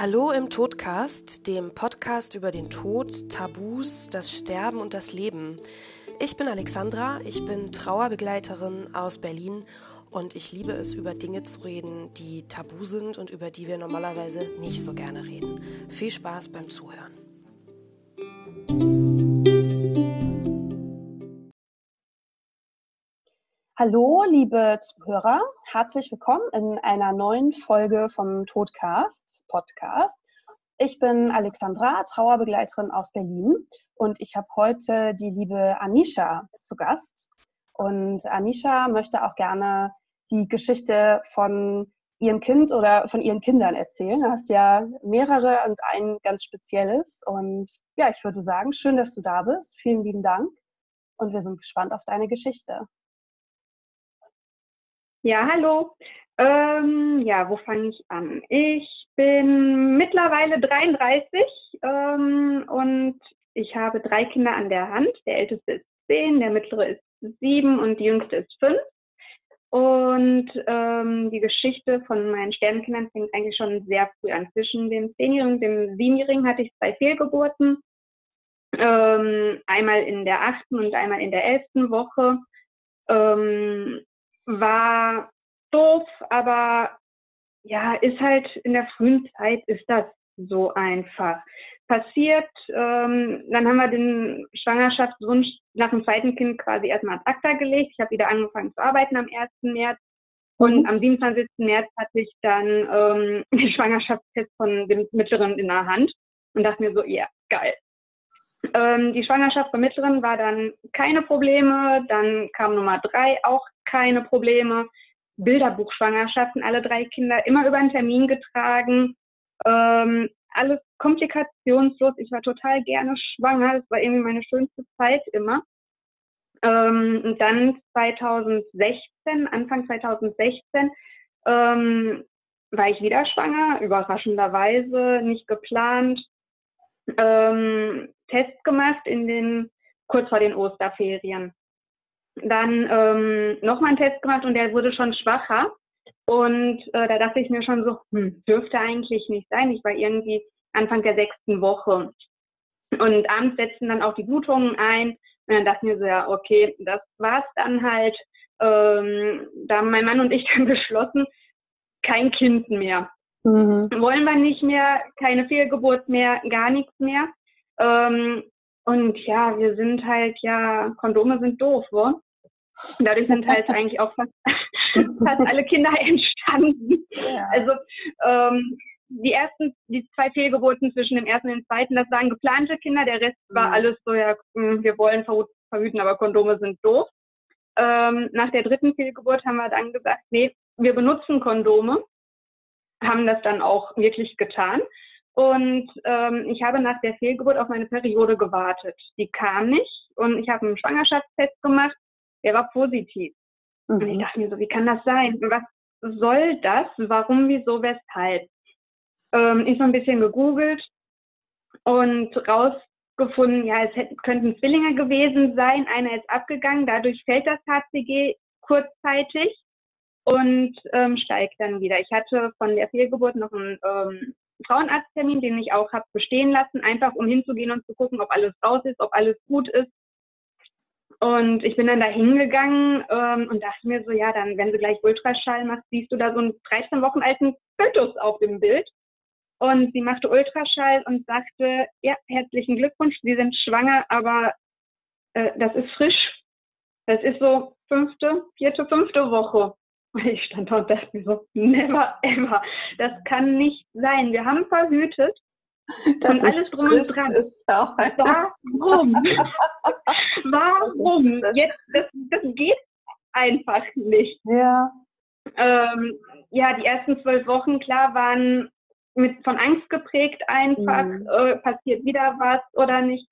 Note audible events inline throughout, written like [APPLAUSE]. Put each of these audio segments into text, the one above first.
Hallo im Todcast, dem Podcast über den Tod, Tabus, das Sterben und das Leben. Ich bin Alexandra, ich bin Trauerbegleiterin aus Berlin und ich liebe es, über Dinge zu reden, die tabu sind und über die wir normalerweise nicht so gerne reden. Viel Spaß beim Zuhören. Hallo, liebe Zuhörer, herzlich willkommen in einer neuen Folge vom Todcast Podcast. Ich bin Alexandra, Trauerbegleiterin aus Berlin und ich habe heute die liebe Anisha zu Gast. Und Anisha möchte auch gerne die Geschichte von ihrem Kind oder von ihren Kindern erzählen. Du hast ja mehrere und ein ganz spezielles. Und ja, ich würde sagen, schön, dass du da bist. Vielen lieben Dank. Und wir sind gespannt auf deine Geschichte. Ja, hallo. Ähm, ja, wo fange ich an? Ich bin mittlerweile 33 ähm, und ich habe drei Kinder an der Hand. Der älteste ist zehn, der mittlere ist sieben und die jüngste ist fünf. Und ähm, die Geschichte von meinen Sternenkindern fängt eigentlich schon sehr früh an. Zwischen dem Zehnjährigen und dem Siebenjährigen hatte ich zwei Fehlgeburten. Ähm, einmal in der achten und einmal in der elften Woche. Ähm, war doof, aber ja, ist halt in der frühen Zeit ist das so einfach passiert. Ähm, dann haben wir den Schwangerschaftswunsch nach dem zweiten Kind quasi erstmal ad acta gelegt. Ich habe wieder angefangen zu arbeiten am 1. März. Und mhm. am 27. März hatte ich dann ähm, [LAUGHS] den Schwangerschaftstest von dem Mittleren in der Hand und dachte mir so, ja, geil. Ähm, die Schwangerschaft der Mittleren war dann keine Probleme. Dann kam Nummer drei auch keine Probleme. Bilderbuchschwangerschaften, alle drei Kinder immer über einen Termin getragen. Ähm, alles komplikationslos. Ich war total gerne schwanger. Das war irgendwie meine schönste Zeit immer. Ähm, und dann 2016, Anfang 2016, ähm, war ich wieder schwanger, überraschenderweise, nicht geplant. Ähm, Test gemacht in den, kurz vor den Osterferien dann ähm, nochmal einen Test gemacht und der wurde schon schwacher. Und äh, da dachte ich mir schon so, hm, dürfte eigentlich nicht sein. Ich war irgendwie Anfang der sechsten Woche. Und abends setzten dann auch die Blutungen ein. Und dann dachte ich mir so, ja, okay, das war's dann halt. Ähm, da haben mein Mann und ich [LAUGHS] dann beschlossen, kein Kind mehr. Mhm. Wollen wir nicht mehr, keine Fehlgeburt mehr, gar nichts mehr. Ähm, und ja, wir sind halt, ja, Kondome sind doof, wo? Dadurch sind halt [LAUGHS] eigentlich auch fast, [LAUGHS] fast alle Kinder entstanden. Ja. Also ähm, die ersten, die zwei Fehlgeburten zwischen dem ersten und dem zweiten, das waren geplante Kinder, der Rest mhm. war alles so, ja, hm, wir wollen verhüten, aber Kondome sind doof. Ähm, nach der dritten Fehlgeburt haben wir dann gesagt, nee, wir benutzen Kondome, haben das dann auch wirklich getan. Und ähm, ich habe nach der Fehlgeburt auf meine Periode gewartet. Die kam nicht und ich habe einen Schwangerschaftstest gemacht der war positiv. Mhm. Und ich mhm. dachte mir so, wie kann das sein? Was soll das? Warum, wieso, weshalb? Ähm, ich so ein bisschen gegoogelt und rausgefunden, ja, es hätten, könnten Zwillinge gewesen sein. Einer ist abgegangen, dadurch fällt das HCG kurzzeitig und ähm, steigt dann wieder. Ich hatte von der Fehlgeburt noch einen ähm, Frauenarzttermin, den ich auch habe bestehen lassen, einfach um hinzugehen und zu gucken, ob alles raus ist, ob alles gut ist. Und ich bin dann da hingegangen ähm, und dachte mir so, ja, dann, wenn sie gleich Ultraschall macht, siehst du da so einen 13 Wochen alten Fötus auf dem Bild. Und sie machte Ultraschall und sagte, ja, herzlichen Glückwunsch, Sie sind schwanger, aber äh, das ist frisch. Das ist so fünfte, vierte, fünfte Woche. Und [LAUGHS] ich stand da und dachte mir so, never ever. Das kann nicht sein. Wir haben verhütet [LAUGHS] das und alles drum und dran. Warum? [LAUGHS] Warum? Das Jetzt, das, das geht einfach nicht. Ja. Ähm, ja, die ersten zwölf Wochen, klar, waren mit von Angst geprägt einfach, mhm. äh, passiert wieder was oder nicht.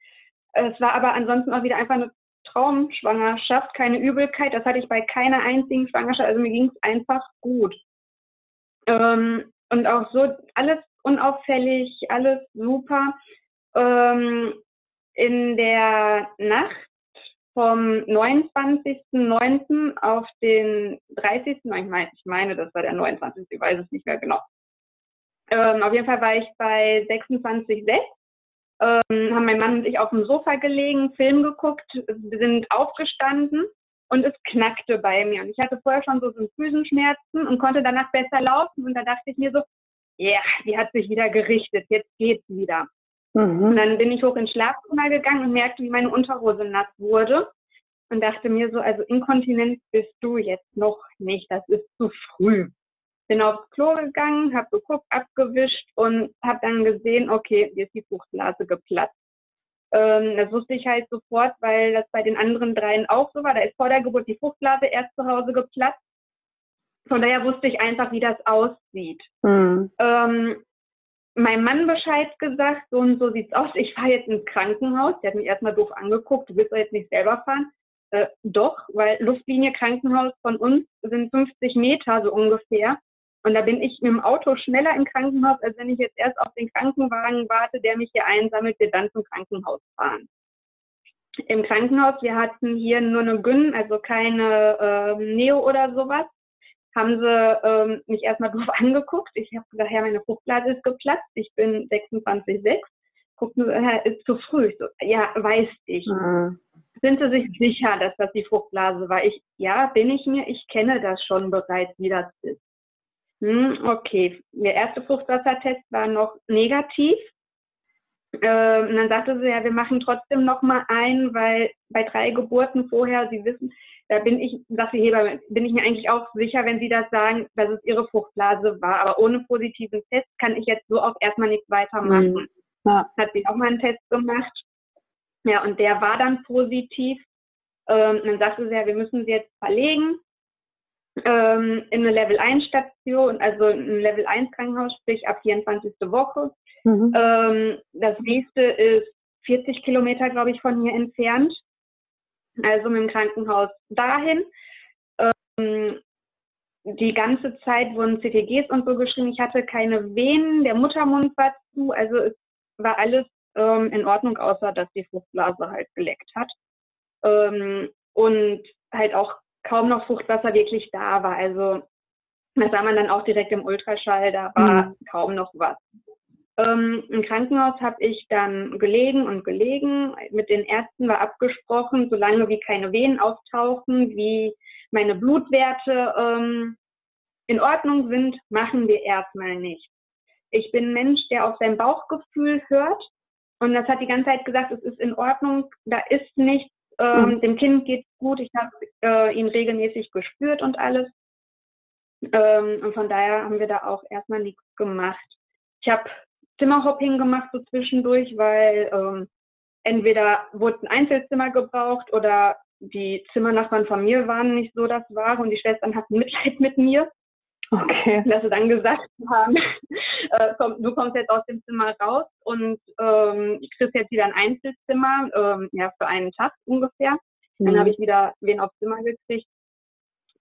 Es war aber ansonsten auch wieder einfach eine Traumschwangerschaft, keine Übelkeit. Das hatte ich bei keiner einzigen Schwangerschaft. Also mir ging es einfach gut. Ähm, und auch so alles unauffällig, alles super. Ähm, in der Nacht vom 29.09. auf den 30. Ich meine, ich meine, das war der 29. Ich weiß es nicht mehr genau. Ähm, auf jeden Fall war ich bei 26,6. Ähm, haben mein Mann und ich auf dem Sofa gelegen, Film geguckt, sind aufgestanden und es knackte bei mir. Und ich hatte vorher schon so Füßenschmerzen und konnte danach besser laufen. Und da dachte ich mir so, ja, yeah, die hat sich wieder gerichtet, jetzt geht's wieder. Mhm. Und dann bin ich hoch ins Schlafzimmer gegangen und merkte, wie meine Unterhose nass wurde. Und dachte mir so, also Inkontinenz bist du jetzt noch nicht, das ist zu früh. Bin aufs Klo gegangen, habe geguckt, abgewischt und habe dann gesehen, okay, hier ist die Fruchtblase geplatzt. Ähm, das wusste ich halt sofort, weil das bei den anderen dreien auch so war. Da ist vor der Geburt die Fruchtblase erst zu Hause geplatzt. Von daher wusste ich einfach, wie das aussieht. Mhm. Ähm, meinem Mann Bescheid gesagt, so und so sieht's aus. Ich fahre jetzt ins Krankenhaus. Der hat mich erstmal doof angeguckt. Du willst doch jetzt nicht selber fahren. Äh, doch, weil Luftlinie Krankenhaus von uns sind 50 Meter so ungefähr. Und da bin ich mit dem Auto schneller im Krankenhaus, als wenn ich jetzt erst auf den Krankenwagen warte, der mich hier einsammelt, wir dann zum Krankenhaus fahren. Im Krankenhaus, wir hatten hier nur eine Gyn, also keine ähm, Neo oder sowas, haben sie ähm, mich erstmal [LAUGHS] doof angeguckt. Ich habe gesagt, ja, meine Fruchtblase ist geplatzt, ich bin 26,6. Gucken sie, Herr, ist zu früh. Ich so, ja, weiß ich. Mhm. Sind Sie sich sicher, dass das die Fruchtblase war? Ich, ja, bin ich mir. Ich kenne das schon bereits, wie das ist. Hm, okay, der erste Fruchtwassertest war noch negativ. Ähm, und dann sagte sie, ja, wir machen trotzdem noch mal einen, weil bei drei Geburten vorher, Sie wissen, da bin ich, sagte Heber, bin ich mir eigentlich auch sicher, wenn Sie das sagen, dass es Ihre Fruchtblase war. Aber ohne positiven Test kann ich jetzt so auch erstmal nichts weitermachen. Mhm. Ja. Hat sie auch mal einen Test gemacht. Ja, und der war dann positiv. Ähm, dann sagte sie, ja, wir müssen sie jetzt verlegen ähm, in eine Level 1 Station, also ein Level 1 Krankenhaus, sprich ab 24. Woche. Mhm. Ähm, das nächste ist 40 Kilometer, glaube ich, von hier entfernt. Also mit dem Krankenhaus dahin. Ähm, die ganze Zeit wurden CTGs und so geschrieben. Ich hatte keine Venen, der Muttermund war zu, also es war alles ähm, in Ordnung, außer dass die Fruchtblase halt geleckt hat. Ähm, und halt auch kaum noch Fruchtwasser wirklich da war. Also das sah man dann auch direkt im Ultraschall, da war mhm. kaum noch was. Ähm, Im Krankenhaus habe ich dann gelegen und gelegen. Mit den Ärzten war abgesprochen, solange wie keine Wehen auftauchen, wie meine Blutwerte ähm, in Ordnung sind, machen wir erstmal nicht. Ich bin ein Mensch, der auf sein Bauchgefühl hört. Und das hat die ganze Zeit gesagt, es ist in Ordnung, da ist nichts, ähm, mhm. Dem Kind geht's gut. Ich habe äh, ihn regelmäßig gespürt und alles. Ähm, und von daher haben wir da auch erstmal nichts gemacht. Ich habe Zimmerhopping gemacht so zwischendurch, weil ähm, entweder wurde ein Einzelzimmer gebraucht oder die Zimmernachbarn von mir waren nicht so das Wahre und die Schwestern hatten Mitleid mit mir. Okay. Dass sie dann gesagt haben, [LAUGHS] äh, komm, du kommst jetzt aus dem Zimmer raus und ähm, kriegst jetzt wieder ein Einzelzimmer, ähm, ja, für einen Tag ungefähr. Mhm. Dann habe ich wieder wen aufs Zimmer gekriegt.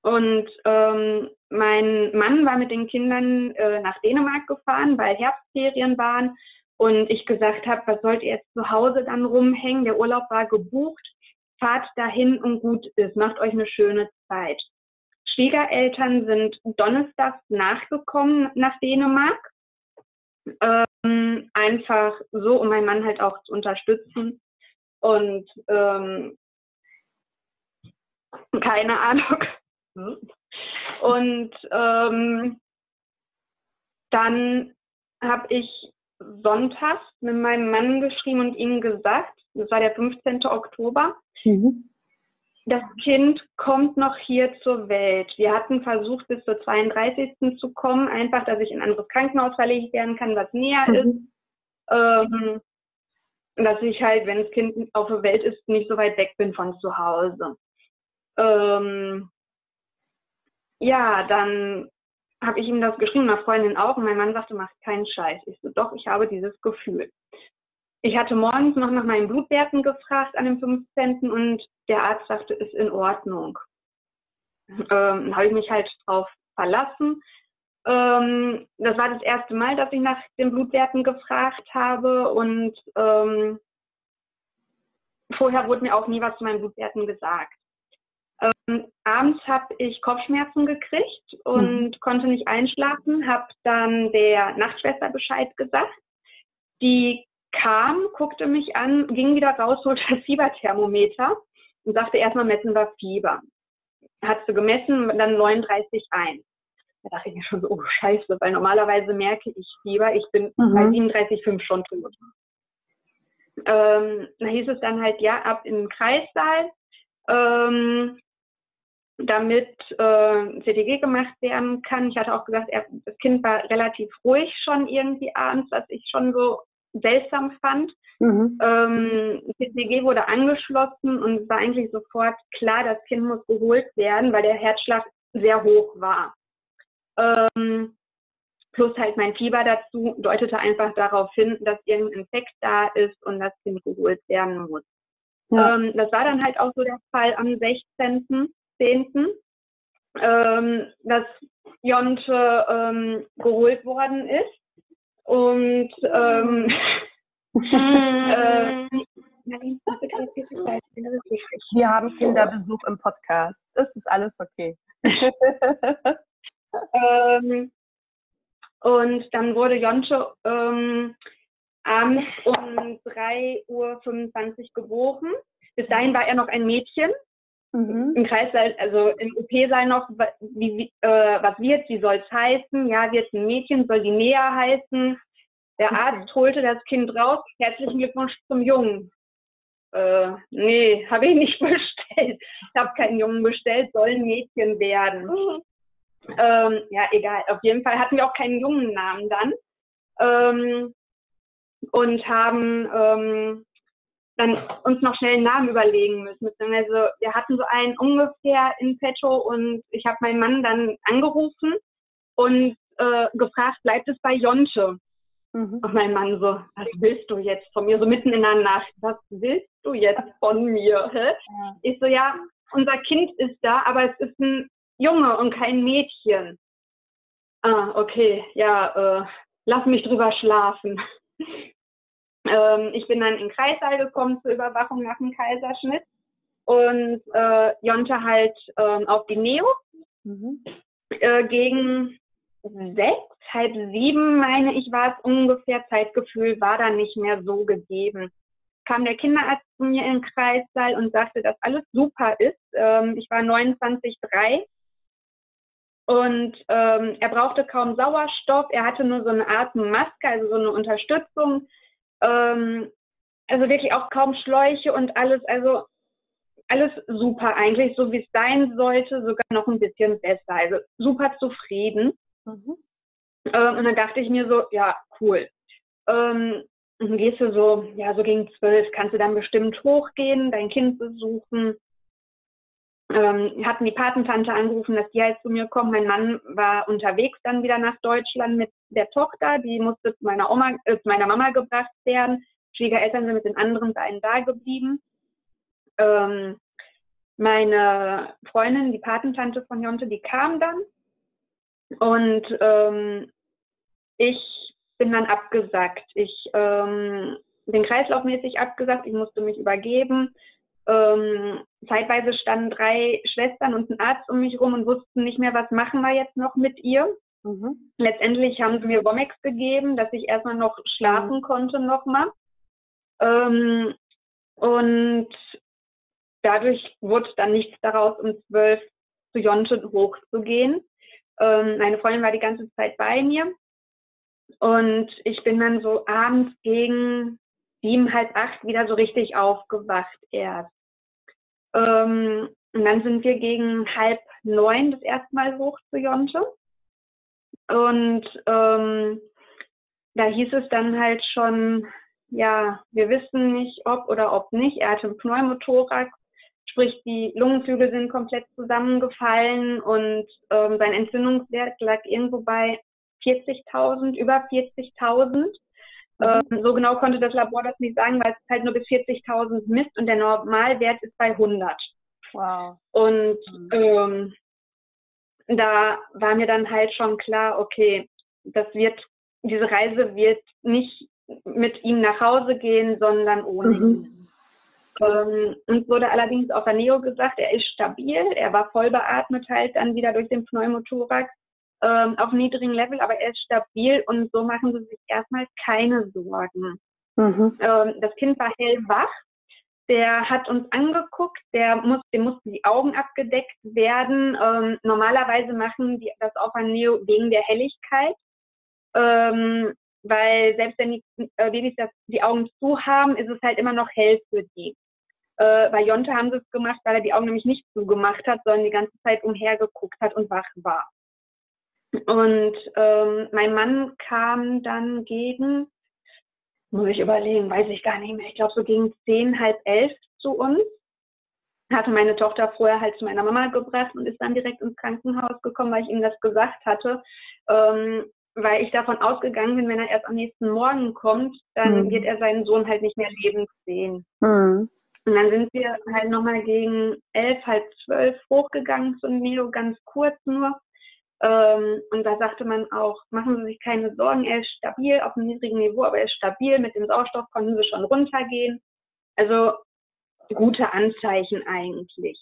Und ähm, mein Mann war mit den Kindern äh, nach Dänemark gefahren, weil Herbstferien waren. Und ich gesagt habe, was sollt ihr jetzt zu Hause dann rumhängen? Der Urlaub war gebucht. Fahrt dahin und gut ist. Macht euch eine schöne Zeit. Schwiegereltern sind donnerstags nachgekommen nach Dänemark. Ähm, einfach so, um meinen Mann halt auch zu unterstützen. Und ähm, keine Ahnung. Und ähm, dann habe ich sonntags mit meinem Mann geschrieben und ihm gesagt, das war der 15. Oktober, mhm das Kind kommt noch hier zur Welt. Wir hatten versucht, bis zur 32. zu kommen, einfach, dass ich in ein anderes Krankenhaus verlegt werden kann, was näher mhm. ist. Ähm, dass ich halt, wenn das Kind auf der Welt ist, nicht so weit weg bin von zu Hause. Ähm, ja, dann habe ich ihm das geschrieben, meiner Freundin auch, und mein Mann sagte, mach keinen Scheiß. Ich so, doch, ich habe dieses Gefühl. Ich hatte morgens noch nach meinen Blutwerten gefragt an dem 15. und der Arzt sagte, ist in Ordnung. Ähm, habe ich mich halt drauf verlassen. Ähm, das war das erste Mal, dass ich nach den Blutwerten gefragt habe und ähm, vorher wurde mir auch nie was zu meinen Blutwerten gesagt. Ähm, abends habe ich Kopfschmerzen gekriegt und mhm. konnte nicht einschlafen, habe dann der Nachtschwester Bescheid gesagt. Die kam, guckte mich an, ging wieder raus, holte das Fieberthermometer und sagte erstmal messen wir Fieber. Hat sie gemessen, dann 39,1. Da dachte ich mir schon so, oh scheiße, weil normalerweise merke ich Fieber, ich bin mhm. bei 37,5 schon tot. Ähm, da hieß es dann halt, ja, ab in den Kreissaal, ähm, damit äh, CTG gemacht werden kann. Ich hatte auch gesagt, er, das Kind war relativ ruhig schon irgendwie abends, was ich schon so seltsam fand. Mhm. Ähm, CTG wurde angeschlossen und es war eigentlich sofort klar, das Kind muss geholt werden, weil der Herzschlag sehr hoch war. Ähm, plus halt mein Fieber dazu deutete einfach darauf hin, dass irgendein Infekt da ist und das Kind geholt werden muss. Ja. Ähm, das war dann halt auch so der Fall am 16.10., ähm, dass Jonte ähm, geholt worden ist. Und ähm, [LAUGHS] äh, wir haben Kinderbesuch im Podcast. Es ist alles okay. [LAUGHS] ähm, und dann wurde Jonte ähm, abends um 3.25 Uhr geboren. Bis dahin war er noch ein Mädchen. Mhm. Im Kreissaal, also im OP-Saal noch, wie, wie, äh, was wird, wie soll es heißen? Ja, wird ein Mädchen, soll die näher heißen? Der Arzt holte das Kind raus. Herzlichen Glückwunsch zum Jungen. Äh, nee, [LAUGHS] habe ich nicht bestellt. Ich habe keinen Jungen bestellt, soll ein Mädchen werden. Mhm. Ähm, ja, egal. Auf jeden Fall hatten wir auch keinen jungen Namen dann. Ähm, und haben ähm, dann uns noch schnell einen Namen überlegen müssen. Also wir hatten so einen ungefähr in petto und ich habe meinen Mann dann angerufen und äh, gefragt, bleibt es bei Jonte? Mhm. Und mein Mann so, was willst du jetzt von mir? So mitten in der Nacht, was willst du jetzt von mir? Hä? Ja. Ich so, ja, unser Kind ist da, aber es ist ein Junge und kein Mädchen. Ah, okay, ja, äh, lass mich drüber schlafen. Ähm, ich bin dann in den Kreissaal gekommen zur Überwachung nach dem Kaiserschnitt und äh, Jonte halt ähm, auf die Neo. Mhm. Äh, gegen sechs, halb sieben, meine ich, war es ungefähr. Zeitgefühl war da nicht mehr so gegeben. Kam der Kinderarzt zu mir in den Kreissaal und sagte, dass alles super ist. Ähm, ich war 29,3 und ähm, er brauchte kaum Sauerstoff. Er hatte nur so eine Atemmaske, also so eine Unterstützung. Ähm, also wirklich auch kaum Schläuche und alles. Also alles super eigentlich, so wie es sein sollte, sogar noch ein bisschen besser. Also super zufrieden. Mhm. Ähm, und dann dachte ich mir so, ja, cool. Ähm, und dann gehst du so, ja, so gegen zwölf, kannst du dann bestimmt hochgehen, dein Kind besuchen ähm, hatten die Patentante angerufen, dass die halt zu mir kommen. Mein Mann war unterwegs dann wieder nach Deutschland mit der Tochter. Die musste zu meiner, Oma, äh, zu meiner Mama gebracht werden. Schwiegereltern sind mit den anderen beiden da geblieben. Ähm, meine Freundin, die Patentante von Jonte, die kam dann. Und ähm, ich bin dann abgesagt. Ich ähm, bin kreislaufmäßig abgesagt. Ich musste mich übergeben. Ähm, zeitweise standen drei Schwestern und ein Arzt um mich rum und wussten nicht mehr, was machen wir jetzt noch mit ihr. Mhm. Letztendlich haben sie mir Womex gegeben, dass ich erstmal noch schlafen mhm. konnte nochmal. Ähm, und dadurch wurde dann nichts daraus, um zwölf zu Jonte hochzugehen. Ähm, meine Freundin war die ganze Zeit bei mir. Und ich bin dann so abends gegen sieben, halb acht wieder so richtig aufgewacht erst. Ähm, und dann sind wir gegen halb neun das erste Mal hoch zu Jonte. Und ähm, da hieß es dann halt schon, ja, wir wissen nicht, ob oder ob nicht. Er hatte einen Pneumothorax, sprich die Lungenflügel sind komplett zusammengefallen und ähm, sein Entzündungswert lag irgendwo bei 40.000, über 40.000. Mhm. Ähm, so genau konnte das Labor das nicht sagen, weil es halt nur bis 40.000 misst und der Normalwert ist bei 100. Wow. Und mhm. ähm, da war mir dann halt schon klar, okay, das wird, diese Reise wird nicht mit ihm nach Hause gehen, sondern ohne mhm. ihn. Ähm, uns wurde allerdings auf der Neo gesagt, er ist stabil, er war voll beatmet halt dann wieder durch den Pneumothorax ähm, auf niedrigem Level, aber er ist stabil und so machen sie sich erstmal keine Sorgen. Mhm. Ähm, das Kind war hellwach, der hat uns angeguckt, der muss, dem mussten die Augen abgedeckt werden. Ähm, normalerweise machen die das auf ein Neo wegen der Helligkeit, ähm, weil selbst wenn die äh, Babys das, die Augen zu haben, ist es halt immer noch hell für die. Äh, bei Jonte haben sie es gemacht, weil er die Augen nämlich nicht zugemacht hat, sondern die ganze Zeit umhergeguckt hat und wach war. Und ähm, mein Mann kam dann gegen, muss ich überlegen, weiß ich gar nicht mehr, ich glaube so gegen zehn, halb elf zu uns. Hatte meine Tochter vorher halt zu meiner Mama gebracht und ist dann direkt ins Krankenhaus gekommen, weil ich ihm das gesagt hatte. Ähm, weil ich davon ausgegangen bin, wenn er erst am nächsten Morgen kommt, dann mhm. wird er seinen Sohn halt nicht mehr lebend sehen. Mhm. Und dann sind wir halt nochmal gegen elf, halb zwölf hochgegangen zum Neo, ganz kurz nur. Ähm, und da sagte man auch, machen Sie sich keine Sorgen, er ist stabil auf einem niedrigen Niveau, aber er ist stabil, mit dem Sauerstoff konnten Sie schon runtergehen. Also gute Anzeichen eigentlich.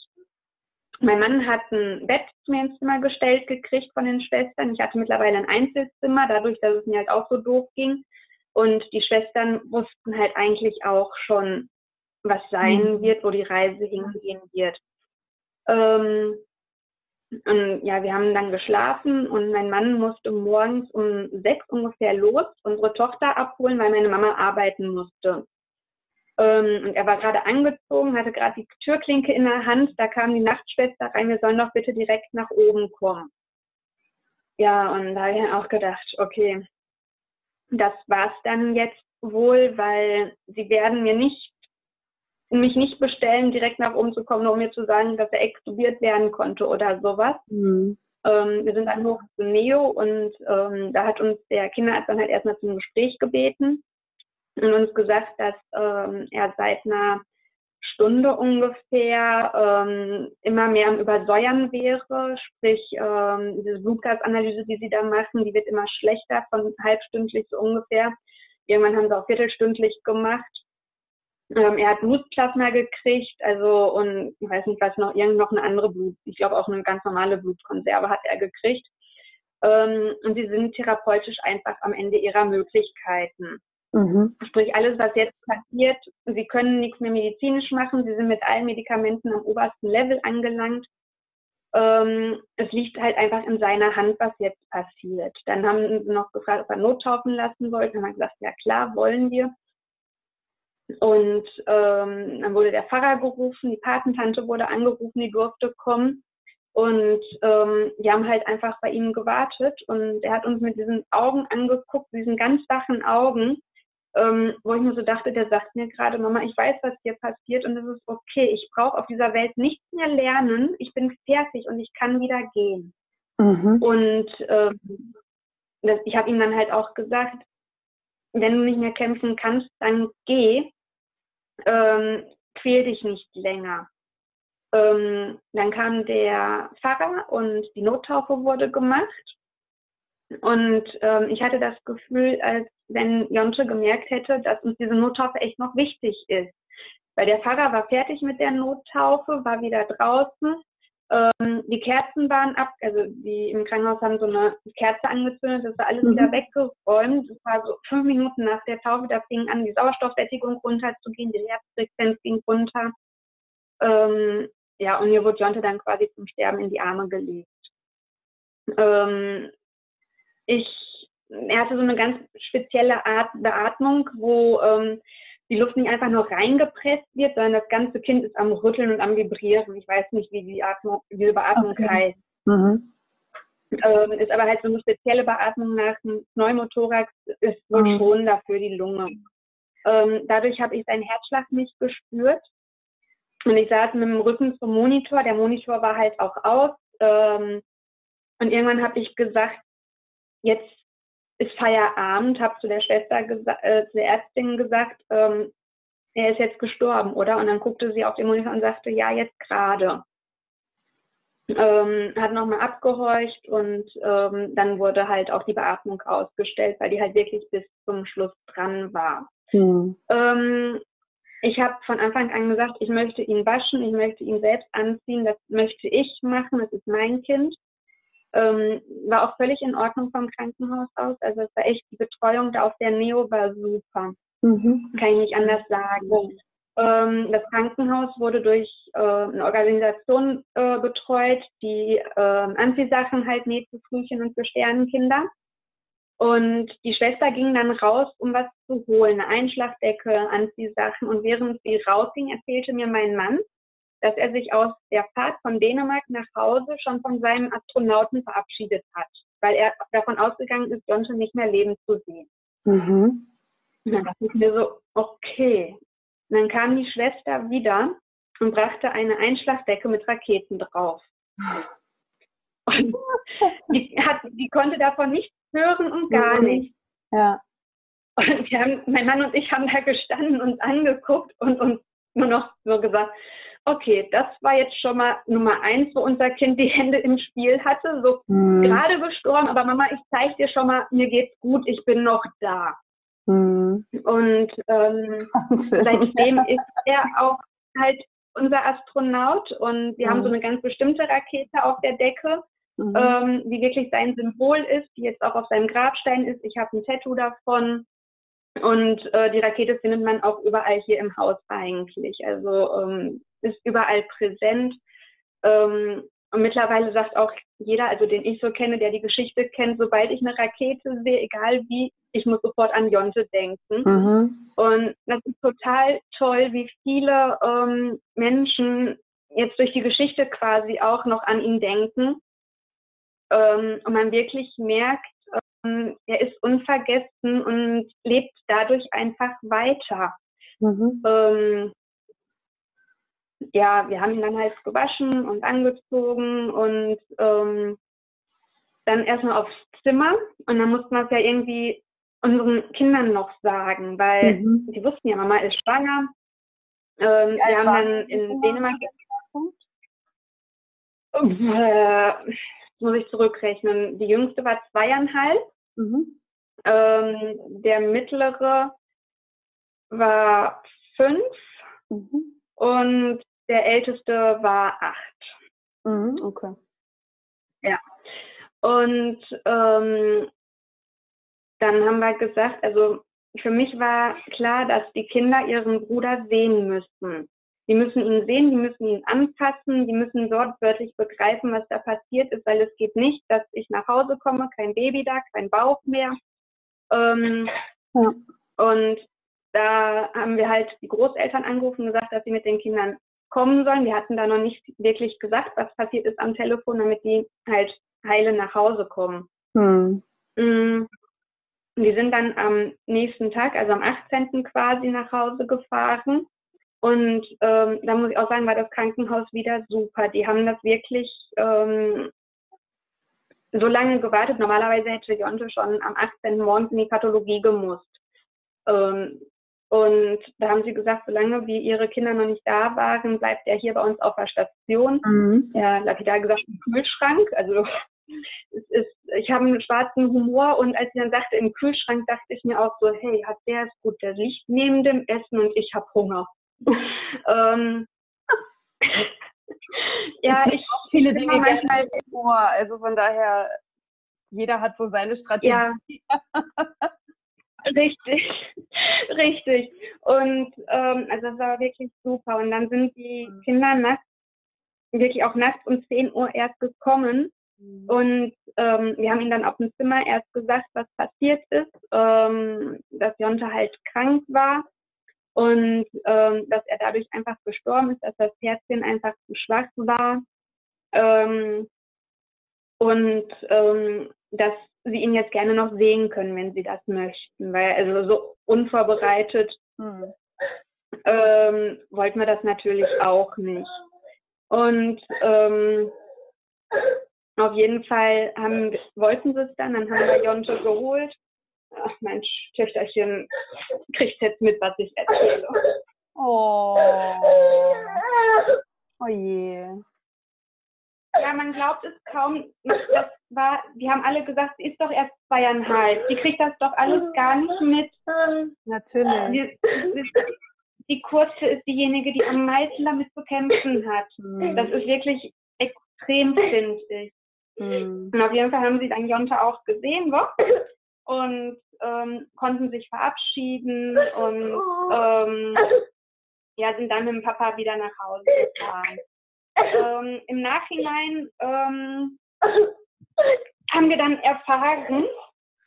Mein Mann hat ein Bett mir ins Zimmer gestellt gekriegt von den Schwestern. Ich hatte mittlerweile ein Einzelzimmer, dadurch, dass es mir halt auch so doof ging. Und die Schwestern wussten halt eigentlich auch schon, was sein mhm. wird, wo die Reise hingehen wird. Ähm, und ja, wir haben dann geschlafen und mein Mann musste morgens um sechs ungefähr los, unsere Tochter abholen, weil meine Mama arbeiten musste. Ähm, und er war gerade angezogen, hatte gerade die Türklinke in der Hand, da kam die Nachtschwester rein, wir sollen doch bitte direkt nach oben kommen. Ja, und da habe ich auch gedacht, okay, das war's dann jetzt wohl, weil sie werden mir nicht mich nicht bestellen, direkt nach oben zu kommen, um mir zu sagen, dass er extubiert werden konnte oder sowas. Mhm. Ähm, wir sind dann hoch zu Neo und ähm, da hat uns der Kinderarzt dann halt erstmal zum Gespräch gebeten und uns gesagt, dass ähm, er seit einer Stunde ungefähr ähm, immer mehr am Übersäuern wäre, sprich ähm, diese Blutgasanalyse, die sie da machen, die wird immer schlechter, von halbstündlich so ungefähr. Irgendwann haben sie auch viertelstündlich gemacht ähm, er hat Blutplasma gekriegt, also und ich weiß nicht, was noch, irgend noch eine andere Blut, ich glaube auch eine ganz normale Blutkonserve hat er gekriegt. Ähm, und sie sind therapeutisch einfach am Ende ihrer Möglichkeiten. Mhm. Sprich, alles, was jetzt passiert, sie können nichts mehr medizinisch machen, sie sind mit allen Medikamenten am obersten Level angelangt. Ähm, es liegt halt einfach in seiner Hand, was jetzt passiert. Dann haben sie noch gefragt, ob er nottaufen lassen wollte. Dann haben wir gesagt, ja klar, wollen wir. Und ähm, dann wurde der Pfarrer gerufen, die Patentante wurde angerufen, die durfte kommen. Und ähm, wir haben halt einfach bei ihm gewartet und er hat uns mit diesen Augen angeguckt, diesen ganz wachen Augen, ähm, wo ich mir so dachte, der sagt mir gerade, Mama, ich weiß, was hier passiert und es ist okay. Ich brauche auf dieser Welt nichts mehr lernen. Ich bin fertig und ich kann wieder gehen. Mhm. Und ähm, das, ich habe ihm dann halt auch gesagt, wenn du nicht mehr kämpfen kannst, dann geh ähm, quäl dich nicht länger. Ähm, dann kam der Pfarrer und die Nottaufe wurde gemacht. Und ähm, ich hatte das Gefühl, als wenn Jonte gemerkt hätte, dass uns diese Nottaufe echt noch wichtig ist. Weil der Pfarrer war fertig mit der Nottaufe, war wieder draußen ähm, die Kerzen waren ab, also die im Krankenhaus haben so eine Kerze angezündet, das war alles mhm. wieder weggeräumt. Das war so fünf Minuten nach der Taufe, da fing an, die Sauerstoffsättigung runterzugehen, die Herzfrequenz ging runter. Ähm, ja, und mir wurde Jonte dann quasi zum Sterben in die Arme gelegt. Ähm, ich, er hatte so eine ganz spezielle Art Beatmung, wo ähm, die Luft nicht einfach nur reingepresst wird, sondern das ganze Kind ist am Rütteln und am Vibrieren. Ich weiß nicht, wie die Atmung, diese Beatmung okay. heißt. Mhm. Ähm, ist aber halt so eine spezielle Beatmung nach dem Pneumothorax, ist wohl mhm. schon dafür die Lunge. Ähm, dadurch habe ich seinen Herzschlag nicht gespürt. Und ich saß mit dem Rücken zum Monitor. Der Monitor war halt auch aus. Ähm, und irgendwann habe ich gesagt, jetzt ist Feierabend, habe zu der Schwester, äh, zu der Ärztin gesagt, ähm, er ist jetzt gestorben, oder? Und dann guckte sie auf den Monitor und sagte, ja, jetzt gerade. Ähm, hat nochmal abgehorcht und ähm, dann wurde halt auch die Beatmung ausgestellt, weil die halt wirklich bis zum Schluss dran war. Mhm. Ähm, ich habe von Anfang an gesagt, ich möchte ihn waschen, ich möchte ihn selbst anziehen, das möchte ich machen, das ist mein Kind. Ähm, war auch völlig in Ordnung vom Krankenhaus aus. Also es war echt, die Betreuung da auf der Neo war super. Mhm. Kann ich nicht anders sagen. Ähm, das Krankenhaus wurde durch äh, eine Organisation äh, betreut, die äh, Anziehsachen halt näht für Frühchen und für Sternenkinder. Und die Schwester ging dann raus, um was zu holen, eine Einschlagdecke, Anziehsachen. Und während sie rausging, erzählte mir mein Mann, dass er sich aus der Fahrt von Dänemark nach Hause schon von seinem Astronauten verabschiedet hat, weil er davon ausgegangen ist, Jonte nicht mehr leben zu sehen. Mhm. Und dann dachte ich mir so, okay. Und dann kam die Schwester wieder und brachte eine Einschlagdecke mit Raketen drauf. Und die, hat, die konnte davon nichts hören und gar mhm. nichts. Ja. Und wir haben, mein Mann und ich haben da gestanden, uns angeguckt und uns nur noch so gesagt, okay, das war jetzt schon mal Nummer eins, wo unser Kind die Hände im Spiel hatte, so mhm. gerade gestorben, aber Mama, ich zeige dir schon mal, mir geht's gut, ich bin noch da. Mhm. Und ähm, seitdem [LAUGHS] ist er auch halt unser Astronaut und wir mhm. haben so mhm. eine ganz bestimmte Rakete auf der Decke, mhm. ähm, die wirklich sein Symbol ist, die jetzt auch auf seinem Grabstein ist. Ich habe ein Tattoo davon. Und äh, die Rakete findet man auch überall hier im Haus eigentlich. Also ähm, ist überall präsent. Ähm, und mittlerweile sagt auch jeder, also den ich so kenne, der die Geschichte kennt, sobald ich eine Rakete sehe, egal wie, ich muss sofort an Jonte denken. Mhm. Und das ist total toll, wie viele ähm, Menschen jetzt durch die Geschichte quasi auch noch an ihn denken. Ähm, und man wirklich merkt, ähm, er ist unvergessen und lebt dadurch einfach weiter. Mhm. Ähm, ja, wir haben ihn dann halt gewaschen und angezogen und ähm, dann erstmal aufs Zimmer und dann mussten wir es ja irgendwie unseren Kindern noch sagen, weil mhm. die wussten ja, Mama ist schwanger. Ähm, wir haben dann in Dänemark. Äh, muss ich zurückrechnen. Die jüngste war zweieinhalb. Mhm. Ähm, der mittlere war fünf. Mhm. Und der älteste war acht. Mhm, okay. Ja. Und ähm, dann haben wir gesagt, also für mich war klar, dass die Kinder ihren Bruder sehen müssen. Die müssen ihn sehen, die müssen ihn anfassen, die müssen wortwörtlich begreifen, was da passiert ist, weil es geht nicht, dass ich nach Hause komme, kein Baby da, kein Bauch mehr. Ähm, ja. Und da haben wir halt die Großeltern angerufen und gesagt, dass sie mit den Kindern kommen sollen. Wir hatten da noch nicht wirklich gesagt, was passiert ist am Telefon, damit die halt heile nach Hause kommen. Hm. Mm. Die sind dann am nächsten Tag, also am 18. quasi nach Hause gefahren. Und ähm, da muss ich auch sagen, war das Krankenhaus wieder super. Die haben das wirklich ähm, so lange gewartet. Normalerweise hätte Jonte schon am 18. morgens in die Pathologie gemusst. Ähm, und da haben sie gesagt, solange wie ihre Kinder noch nicht da waren, bleibt er hier bei uns auf der Station. Mhm. Ja, lapidar gesagt, im Kühlschrank. Also [LAUGHS] es ist, ich habe einen schwarzen Humor und als sie dann sagte, im Kühlschrank, dachte ich mir auch so, hey, hat der es gut, der liegt neben dem Essen und ich habe Hunger. Ähm, [LAUGHS] ja, ich auch viele Dinge manchmal vor. Also von daher, jeder hat so seine Strategie. Ja. [LAUGHS] Richtig, richtig. Und ähm, also das war wirklich super. Und dann sind die mhm. Kinder nachts, wirklich auch nachts um 10 Uhr erst gekommen. Mhm. Und ähm, wir haben ihnen dann auf dem Zimmer erst gesagt, was passiert ist, ähm, dass Jonte halt krank war und ähm, dass er dadurch einfach gestorben ist, dass das Herzchen einfach zu schwach war. Ähm, und ähm, dass sie ihn jetzt gerne noch sehen können, wenn sie das möchten, weil also so unvorbereitet hm. ähm, wollten wir das natürlich auch nicht. Und ähm, auf jeden Fall haben, wollten sie es dann, dann haben wir Jonte geholt. Ach Mensch, Töchterchen kriegt jetzt mit, was ich erzähle. Oh. Oh je. Ja, man glaubt es kaum. Das war, die haben alle gesagt, sie ist doch erst zweieinhalb. Die kriegt das doch alles gar nicht mit. Natürlich. Sie, sie, die kurze ist diejenige, die am meisten damit zu kämpfen hat. Mhm. Das ist wirklich extrem, finde ich. Mhm. Und auf jeden Fall haben sie dann Jonte auch gesehen, wo? Und ähm, konnten sich verabschieden [LAUGHS] und ähm, ja, sind dann mit dem Papa wieder nach Hause gefahren. Ähm, Im Nachhinein ähm, haben wir dann erfahren,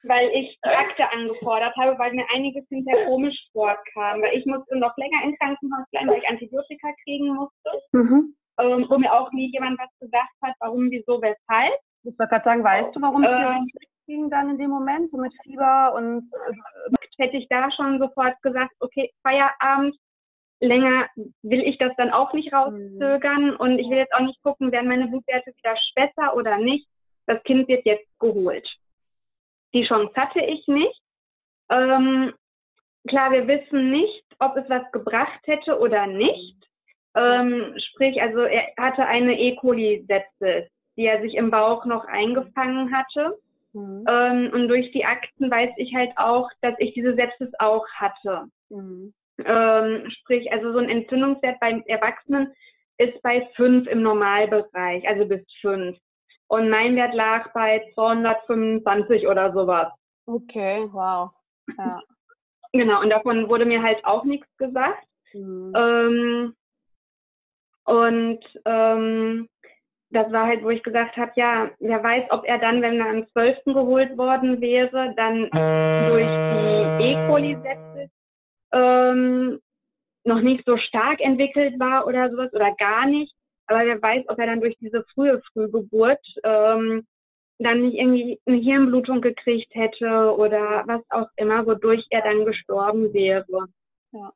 weil ich die Akte angefordert habe, weil mir einiges hinterher komisch vorkam. Weil ich musste noch länger im Krankenhaus bleiben, weil ich Antibiotika kriegen musste. Mhm. Ähm, wo mir auch nie jemand was gesagt hat, warum, wieso, weshalb. Ich wollte gerade sagen, weißt du, warum es dir ähm, so ging dann in dem Moment, so mit Fieber und... Äh, hätte ich da schon sofort gesagt, okay, Feierabend, länger will ich das dann auch nicht rauszögern mhm. und ich will jetzt auch nicht gucken, werden meine Blutwerte wieder besser oder nicht. Das Kind wird jetzt geholt. Die Chance hatte ich nicht. Ähm, klar, wir wissen nicht, ob es was gebracht hätte oder nicht. Ähm, sprich, also er hatte eine E. coli-Sepsis, die er sich im Bauch noch eingefangen hatte. Mhm. Ähm, und durch die Akten weiß ich halt auch, dass ich diese Sepsis auch hatte. Mhm. Ähm, sprich, also so ein Entzündungswert beim Erwachsenen ist bei fünf im Normalbereich, also bis fünf. Und mein Wert lag bei 225 oder sowas. Okay, wow. Ja. [LAUGHS] Genau, und davon wurde mir halt auch nichts gesagt. Mhm. Ähm, und ähm, das war halt, wo ich gesagt habe, ja, wer weiß, ob er dann, wenn er am 12. geholt worden wäre, dann durch die E. coli-Sepsis ähm, noch nicht so stark entwickelt war oder sowas oder gar nicht. Aber wer weiß, ob er dann durch diese frühe Frühgeburt ähm, dann nicht irgendwie eine Hirnblutung gekriegt hätte oder was auch immer, wodurch er dann gestorben wäre. Ja.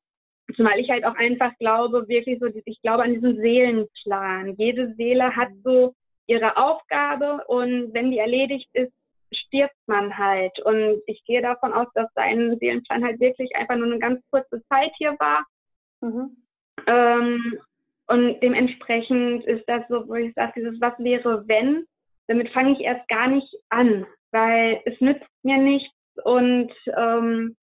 Zumal ich halt auch einfach glaube, wirklich so, ich glaube an diesen Seelenplan. Jede Seele hat so ihre Aufgabe und wenn die erledigt ist, stirbt man halt. Und ich gehe davon aus, dass sein Seelenplan halt wirklich einfach nur eine ganz kurze Zeit hier war. Mhm. Ähm, und dementsprechend ist das so, wo ich sage, dieses Was wäre, wenn, damit fange ich erst gar nicht an, weil es nützt mir nichts und ähm,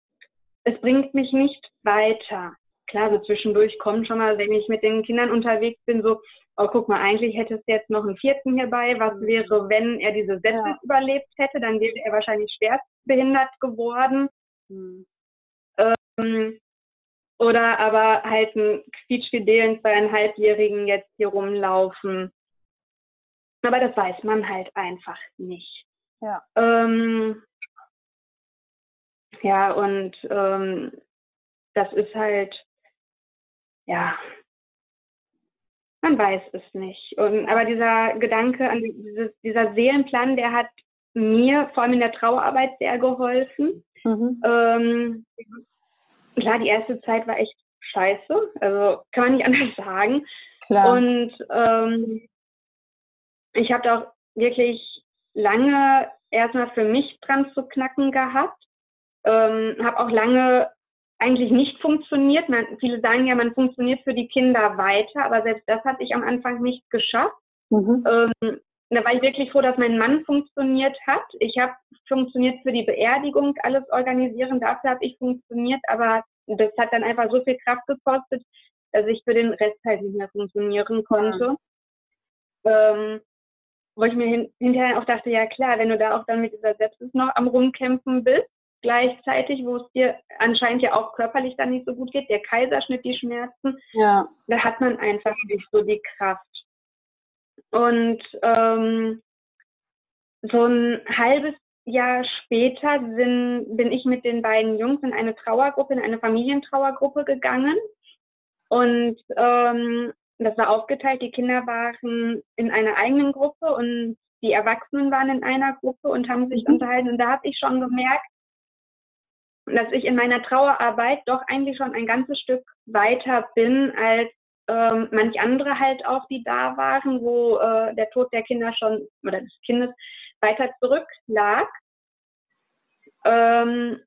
es bringt mich nicht weiter. Klar, so zwischendurch kommt schon mal, wenn ich mit den Kindern unterwegs bin, so, oh, guck mal, eigentlich hätte es jetzt noch einen vierten hierbei. Was mhm. wäre, wenn er diese Sätze ja. überlebt hätte? Dann wäre er wahrscheinlich schwerst behindert geworden. Mhm. Ähm, oder aber halt einen quietschfidelen zweieinhalbjährigen jetzt hier rumlaufen. Aber das weiß man halt einfach nicht. Ja. Ähm, ja, und ähm, das ist halt, ja, man weiß es nicht. Und, aber dieser Gedanke an dieses, dieser Seelenplan, der hat mir vor allem in der Trauerarbeit sehr geholfen. Mhm. Ähm, klar, die erste Zeit war echt scheiße, also kann man nicht [LAUGHS] anders sagen. Klar. Und ähm, ich habe da auch wirklich lange erstmal für mich dran zu knacken gehabt. Ähm, habe auch lange eigentlich nicht funktioniert. Man, viele sagen ja, man funktioniert für die Kinder weiter, aber selbst das hatte ich am Anfang nicht geschafft. Mhm. Ähm, da war ich wirklich froh, dass mein Mann funktioniert hat. Ich habe funktioniert für die Beerdigung, alles organisieren, dafür habe ich funktioniert, aber das hat dann einfach so viel Kraft gekostet, dass ich für den Rest halt nicht mehr funktionieren konnte. Ja. Ähm, wo ich mir hin, hinterher auch dachte, ja klar, wenn du da auch dann mit dieser Sepsis noch am Rumkämpfen bist, gleichzeitig, wo es dir anscheinend ja auch körperlich dann nicht so gut geht, der Kaiserschnitt, die Schmerzen, ja. da hat man einfach nicht so die Kraft. Und ähm, so ein halbes Jahr später sind, bin ich mit den beiden Jungs in eine Trauergruppe, in eine Familientrauergruppe gegangen. Und ähm, das war aufgeteilt. Die Kinder waren in einer eigenen Gruppe und die Erwachsenen waren in einer Gruppe und haben sich mhm. unterhalten. Und da habe ich schon gemerkt, dass ich in meiner Trauerarbeit doch eigentlich schon ein ganzes Stück weiter bin als ähm, manch andere halt auch, die da waren, wo äh, der Tod der Kinder schon oder des Kindes weiter zurück lag, ähm,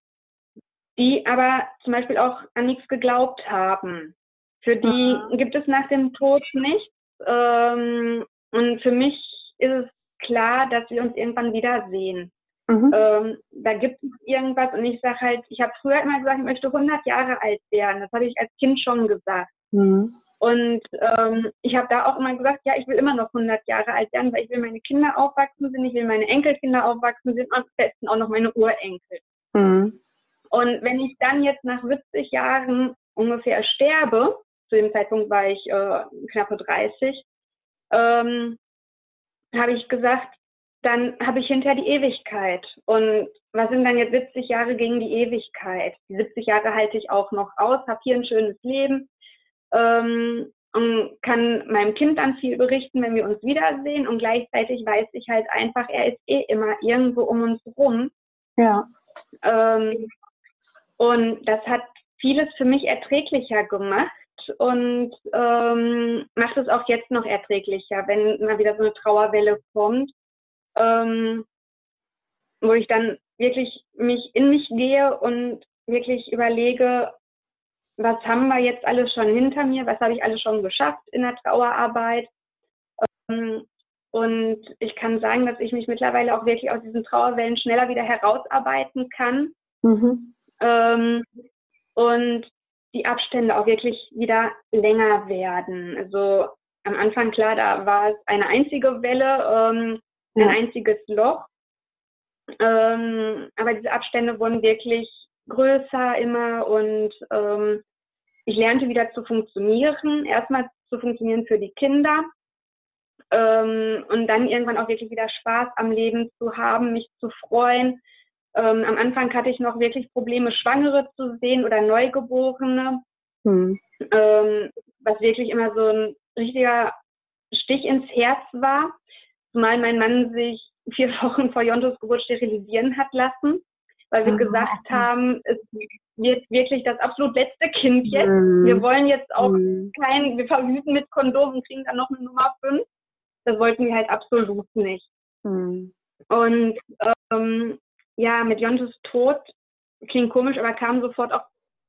die aber zum Beispiel auch an nichts geglaubt haben. Für die mhm. gibt es nach dem Tod nichts. Ähm, und für mich ist es klar, dass wir uns irgendwann wiedersehen. Mhm. Ähm, da gibt es irgendwas und ich sage halt, ich habe früher immer gesagt, ich möchte 100 Jahre alt werden. Das habe ich als Kind schon gesagt. Mhm. Und ähm, ich habe da auch immer gesagt, ja, ich will immer noch 100 Jahre alt werden, weil ich will meine Kinder aufwachsen sind, ich will meine Enkelkinder aufwachsen sind und am besten auch noch meine Urenkel. Mhm. Und wenn ich dann jetzt nach 70 Jahren ungefähr sterbe, zu dem Zeitpunkt war ich äh, knappe 30, ähm, habe ich gesagt, dann habe ich hinterher die Ewigkeit. Und was sind dann jetzt 70 Jahre gegen die Ewigkeit? Die 70 Jahre halte ich auch noch aus, habe hier ein schönes Leben ähm, und kann meinem Kind dann viel berichten, wenn wir uns wiedersehen. Und gleichzeitig weiß ich halt einfach, er ist eh immer irgendwo um uns rum. Ja. Ähm, und das hat vieles für mich erträglicher gemacht und ähm, macht es auch jetzt noch erträglicher, wenn mal wieder so eine Trauerwelle kommt ähm, wo ich dann wirklich mich in mich gehe und wirklich überlege, was haben wir jetzt alles schon hinter mir, was habe ich alles schon geschafft in der Trauerarbeit. Ähm, und ich kann sagen, dass ich mich mittlerweile auch wirklich aus diesen Trauerwellen schneller wieder herausarbeiten kann. Mhm. Ähm, und die Abstände auch wirklich wieder länger werden. Also am Anfang, klar, da war es eine einzige Welle. Ähm, ein einziges Loch. Ähm, aber diese Abstände wurden wirklich größer immer und ähm, ich lernte wieder zu funktionieren. Erstmal zu funktionieren für die Kinder ähm, und dann irgendwann auch wirklich wieder Spaß am Leben zu haben, mich zu freuen. Ähm, am Anfang hatte ich noch wirklich Probleme, Schwangere zu sehen oder Neugeborene, hm. ähm, was wirklich immer so ein richtiger Stich ins Herz war zumal mein Mann sich vier [LAUGHS] Wochen vor Jontos Geburt sterilisieren hat lassen, weil wir oh, gesagt haben, es wird wirklich das absolut letzte Kind jetzt. Mm. Wir wollen jetzt auch mm. kein, wir verhüten mit Kondom und kriegen dann noch eine Nummer 5. Das wollten wir halt absolut nicht. Mm. Und ähm, ja, mit Jontes Tod klingt komisch, aber kam sofort auch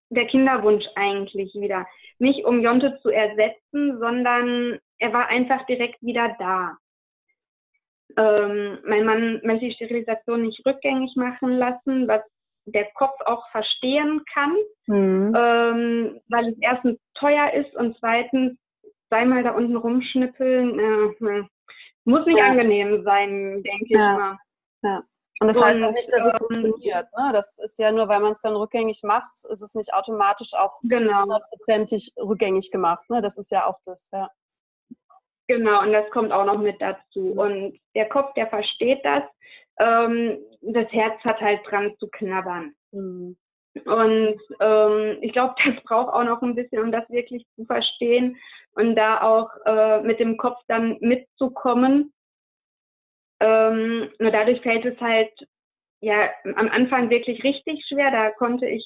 der Kinderwunsch eigentlich wieder. Nicht um Jonte zu ersetzen, sondern er war einfach direkt wieder da. Ähm, mein Mann möchte die Sterilisation nicht rückgängig machen lassen, was der Kopf auch verstehen kann, mhm. ähm, weil es erstens teuer ist und zweitens zweimal da unten rumschnippeln, äh, muss nicht ja. angenehm sein, denke ja. ich mal. Ja. Und das und, heißt auch nicht, dass es ähm, funktioniert. Ne? Das ist ja nur, weil man es dann rückgängig macht, ist es nicht automatisch auch genau. hundertprozentig rückgängig gemacht. Ne? Das ist ja auch das, ja. Genau, und das kommt auch noch mit dazu. Und der Kopf, der versteht das. Ähm, das Herz hat halt dran zu knabbern. Mhm. Und ähm, ich glaube, [LAUGHS] das braucht auch noch ein bisschen, um das wirklich zu verstehen und da auch äh, mit dem Kopf dann mitzukommen. Ähm, nur dadurch fällt es halt ja am Anfang wirklich richtig schwer. Da konnte ich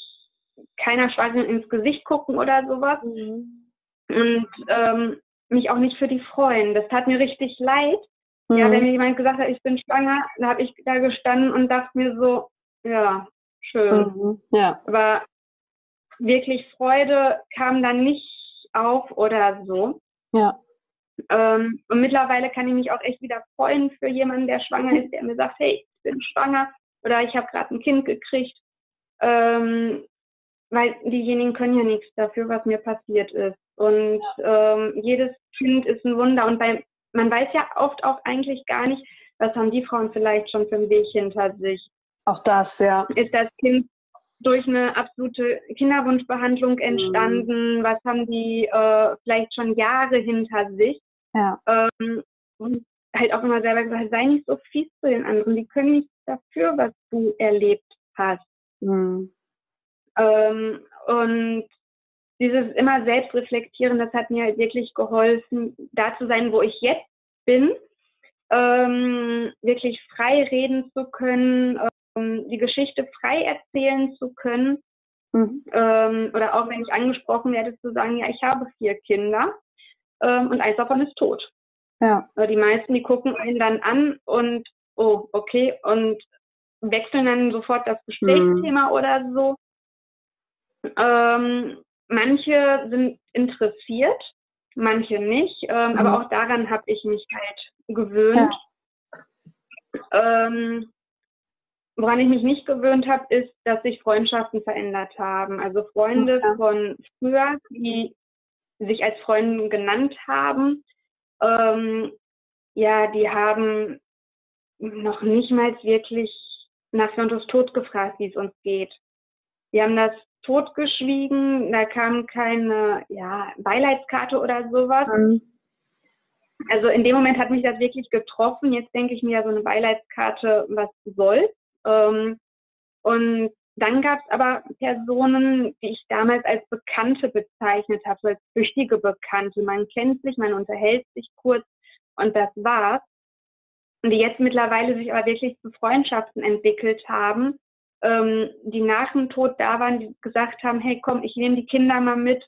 keiner Schwangeren ins Gesicht gucken oder sowas. Mhm. Und ähm, mich auch nicht für die freuen. Das tat mir richtig leid. Mhm. Ja, wenn mir jemand gesagt hat, ich bin schwanger, dann habe ich da gestanden und dachte mir so, ja, schön. Mhm. Ja. Aber wirklich Freude kam dann nicht auf oder so. Ja. Ähm, und mittlerweile kann ich mich auch echt wieder freuen für jemanden, der schwanger ist, der mir sagt, hey, ich bin schwanger oder ich habe gerade ein Kind gekriegt. Ähm, weil diejenigen können ja nichts dafür, was mir passiert ist. Und ähm, jedes Kind ist ein Wunder. Und bei, man weiß ja oft auch eigentlich gar nicht, was haben die Frauen vielleicht schon für einen Weg hinter sich. Auch das, ja. Ist das Kind durch eine absolute Kinderwunschbehandlung mhm. entstanden? Mhm. Was haben die äh, vielleicht schon Jahre hinter sich? Ja. Ähm, und halt auch immer selber gesagt, sei nicht so fies zu den anderen. Die können nichts dafür, was du erlebt hast. Mhm. Ähm, und dieses immer Selbstreflektieren, das hat mir halt wirklich geholfen, da zu sein, wo ich jetzt bin, ähm, wirklich frei reden zu können, ähm, die Geschichte frei erzählen zu können. Mhm. Ähm, oder auch wenn ich angesprochen werde, zu sagen, ja, ich habe vier Kinder ähm, und eins davon ist tot. Ja. Die meisten, die gucken einen dann an und, oh, okay, und wechseln dann sofort das Gesprächsthema mhm. oder so. Ähm, manche sind interessiert, manche nicht, ähm, mhm. aber auch daran habe ich mich halt gewöhnt. Ja. Ähm, woran ich mich nicht gewöhnt habe, ist, dass sich Freundschaften verändert haben. Also Freunde okay. von früher, die sich als Freunde genannt haben, ähm, ja, die haben noch nicht mal wirklich nach Jontos Tod gefragt, wie es uns geht. Wir haben das totgeschwiegen, da kam keine ja, Beileidskarte oder sowas. Mhm. Also in dem Moment hat mich das wirklich getroffen. Jetzt denke ich mir ja so eine Beileidskarte, was soll. Ähm, und dann gab es aber Personen, die ich damals als Bekannte bezeichnet habe, so als flüchtige Bekannte. Man kennt sich, man unterhält sich kurz und das war's. Und die jetzt mittlerweile sich aber wirklich zu Freundschaften entwickelt haben, ähm, die nach dem Tod da waren, die gesagt haben, hey komm, ich nehme die Kinder mal mit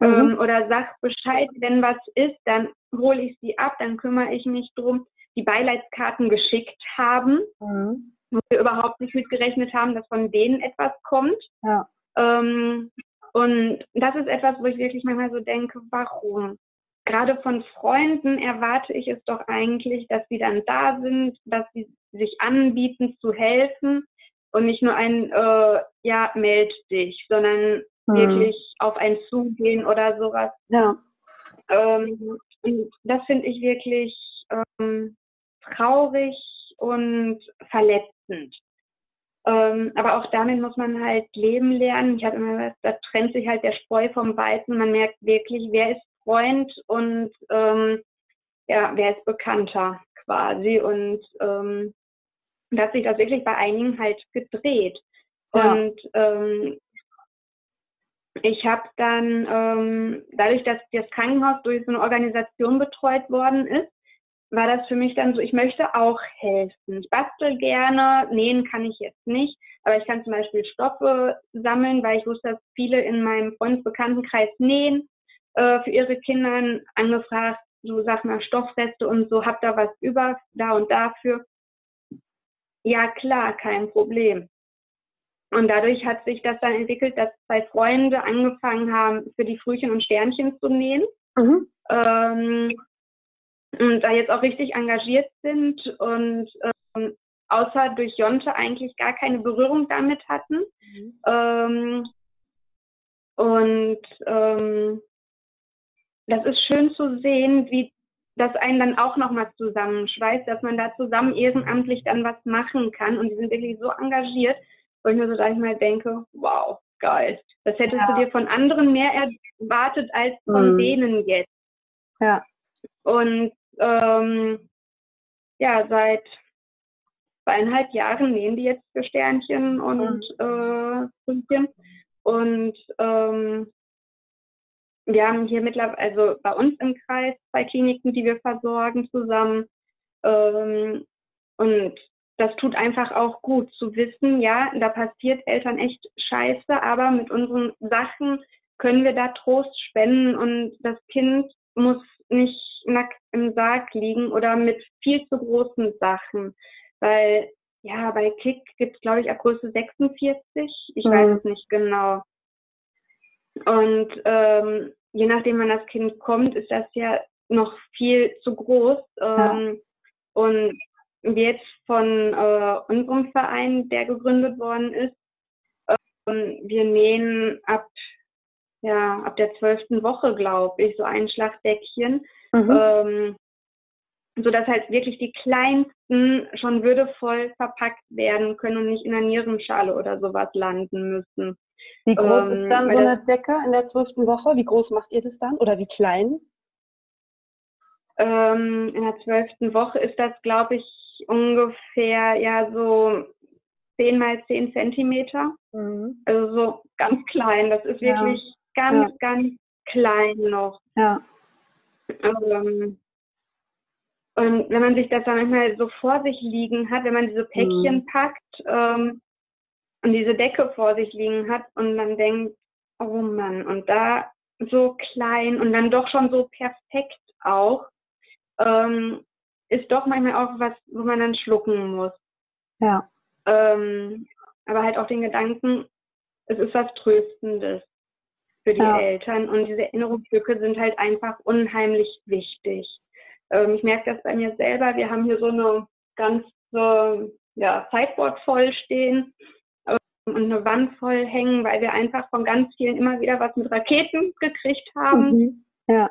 mhm. ähm, oder sag Bescheid, wenn was ist, dann hole ich sie ab, dann kümmere ich mich drum, die Beileidskarten geschickt haben, mhm. wo wir überhaupt nicht mitgerechnet haben, dass von denen etwas kommt. Ja. Ähm, und das ist etwas, wo ich wirklich manchmal so denke, warum? Gerade von Freunden erwarte ich es doch eigentlich, dass sie dann da sind, dass sie sich anbieten zu helfen und nicht nur ein, äh, ja, meld dich, sondern hm. wirklich auf einen zugehen oder sowas. Ja. Ähm, das finde ich wirklich ähm, traurig und verletzend. Ähm, aber auch damit muss man halt leben lernen. Ich habe immer gesagt, da trennt sich halt der Spreu vom Weizen. Man merkt wirklich, wer ist Freund und ähm, ja, wer ist Bekannter quasi. Und ähm, und hat sich das wirklich bei einigen halt gedreht. Ja. Und ähm, ich habe dann, ähm, dadurch, dass das Krankenhaus durch so eine Organisation betreut worden ist, war das für mich dann so, ich möchte auch helfen. Ich bastel gerne, nähen kann ich jetzt nicht, aber ich kann zum Beispiel Stoffe sammeln, weil ich wusste, dass viele in meinem Freundesbekanntenkreis nähen, äh, für ihre Kinder angefragt, so sag mal Stoffreste und so, hab da was über, da und dafür. Ja, klar, kein Problem. Und dadurch hat sich das dann entwickelt, dass zwei Freunde angefangen haben, für die Frühchen und Sternchen zu nähen. Mhm. Ähm, und da jetzt auch richtig engagiert sind und ähm, außer durch Jonte eigentlich gar keine Berührung damit hatten. Mhm. Ähm, und ähm, das ist schön zu sehen, wie das einen dann auch nochmal zusammenschweißt, dass man da zusammen ehrenamtlich dann was machen kann. Und die sind wirklich so engagiert, wo ich mir so manchmal denke, wow, geil. Das hättest ja. du dir von anderen mehr erwartet als von mhm. denen jetzt. Ja. Und ähm, ja, seit zweieinhalb Jahren nähen die jetzt für Sternchen und mhm. äh, Und ähm, wir haben hier mittlerweile, also bei uns im Kreis zwei Kliniken, die wir versorgen zusammen. Ähm, und das tut einfach auch gut zu wissen, ja, da passiert Eltern echt scheiße, aber mit unseren Sachen können wir da Trost spenden und das Kind muss nicht nackt im Sarg liegen oder mit viel zu großen Sachen. Weil, ja, bei Kick gibt es, glaube ich, ab Größe 46. Ich mhm. weiß es nicht genau. Und ähm, je nachdem, wann das Kind kommt, ist das ja noch viel zu groß. Ähm, ja. Und jetzt von äh, unserem Verein, der gegründet worden ist, ähm, wir nähen ab, ja, ab der zwölften Woche, glaube ich, so ein Schlagdeckchen. Mhm. Ähm, sodass halt wirklich die kleinsten schon würdevoll verpackt werden können und nicht in der Nierenschale oder sowas landen müssen. Wie groß ähm, ist dann so eine Decke in der zwölften Woche? Wie groß macht ihr das dann? Oder wie klein? Ähm, in der zwölften Woche ist das, glaube ich, ungefähr ja so 10 mal 10 Zentimeter. Mhm. Also so ganz klein. Das ist wirklich ja. ganz, ja. ganz klein noch. Ja. Ähm, und wenn man sich das dann manchmal so vor sich liegen hat, wenn man diese Päckchen mhm. packt, ähm, und diese Decke vor sich liegen hat und man denkt, oh Mann, und da so klein und dann doch schon so perfekt auch, ähm, ist doch manchmal auch was, wo man dann schlucken muss. Ja. Ähm, aber halt auch den Gedanken, es ist was Tröstendes für die ja. Eltern und diese Erinnerungsstücke sind halt einfach unheimlich wichtig. Ähm, ich merke das bei mir selber, wir haben hier so eine ganz so ja, Sideboard voll stehen und eine Wand voll hängen, weil wir einfach von ganz vielen immer wieder was mit Raketen gekriegt haben. Mhm. Ja.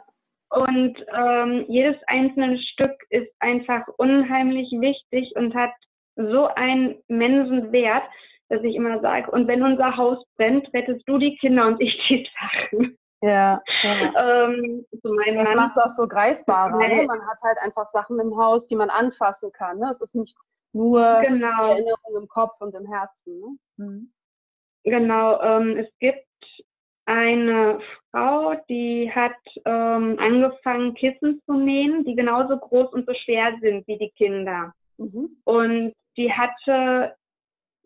Und ähm, jedes einzelne Stück ist einfach unheimlich wichtig und hat so einen immensen Wert, dass ich immer sage, und wenn unser Haus brennt, rettest du die Kinder und ich die Sachen. Ja, ja. [LAUGHS] Ähm, so das macht es auch so greifbarer. Ne? Man hat halt einfach Sachen im Haus, die man anfassen kann. Ne? Es ist nicht nur genau. Erinnerung im Kopf und im Herzen. Ne? Mhm. Genau, ähm, es gibt eine Frau, die hat ähm, angefangen, Kissen zu nähen, die genauso groß und so schwer sind wie die Kinder. Mhm. Und die hatte,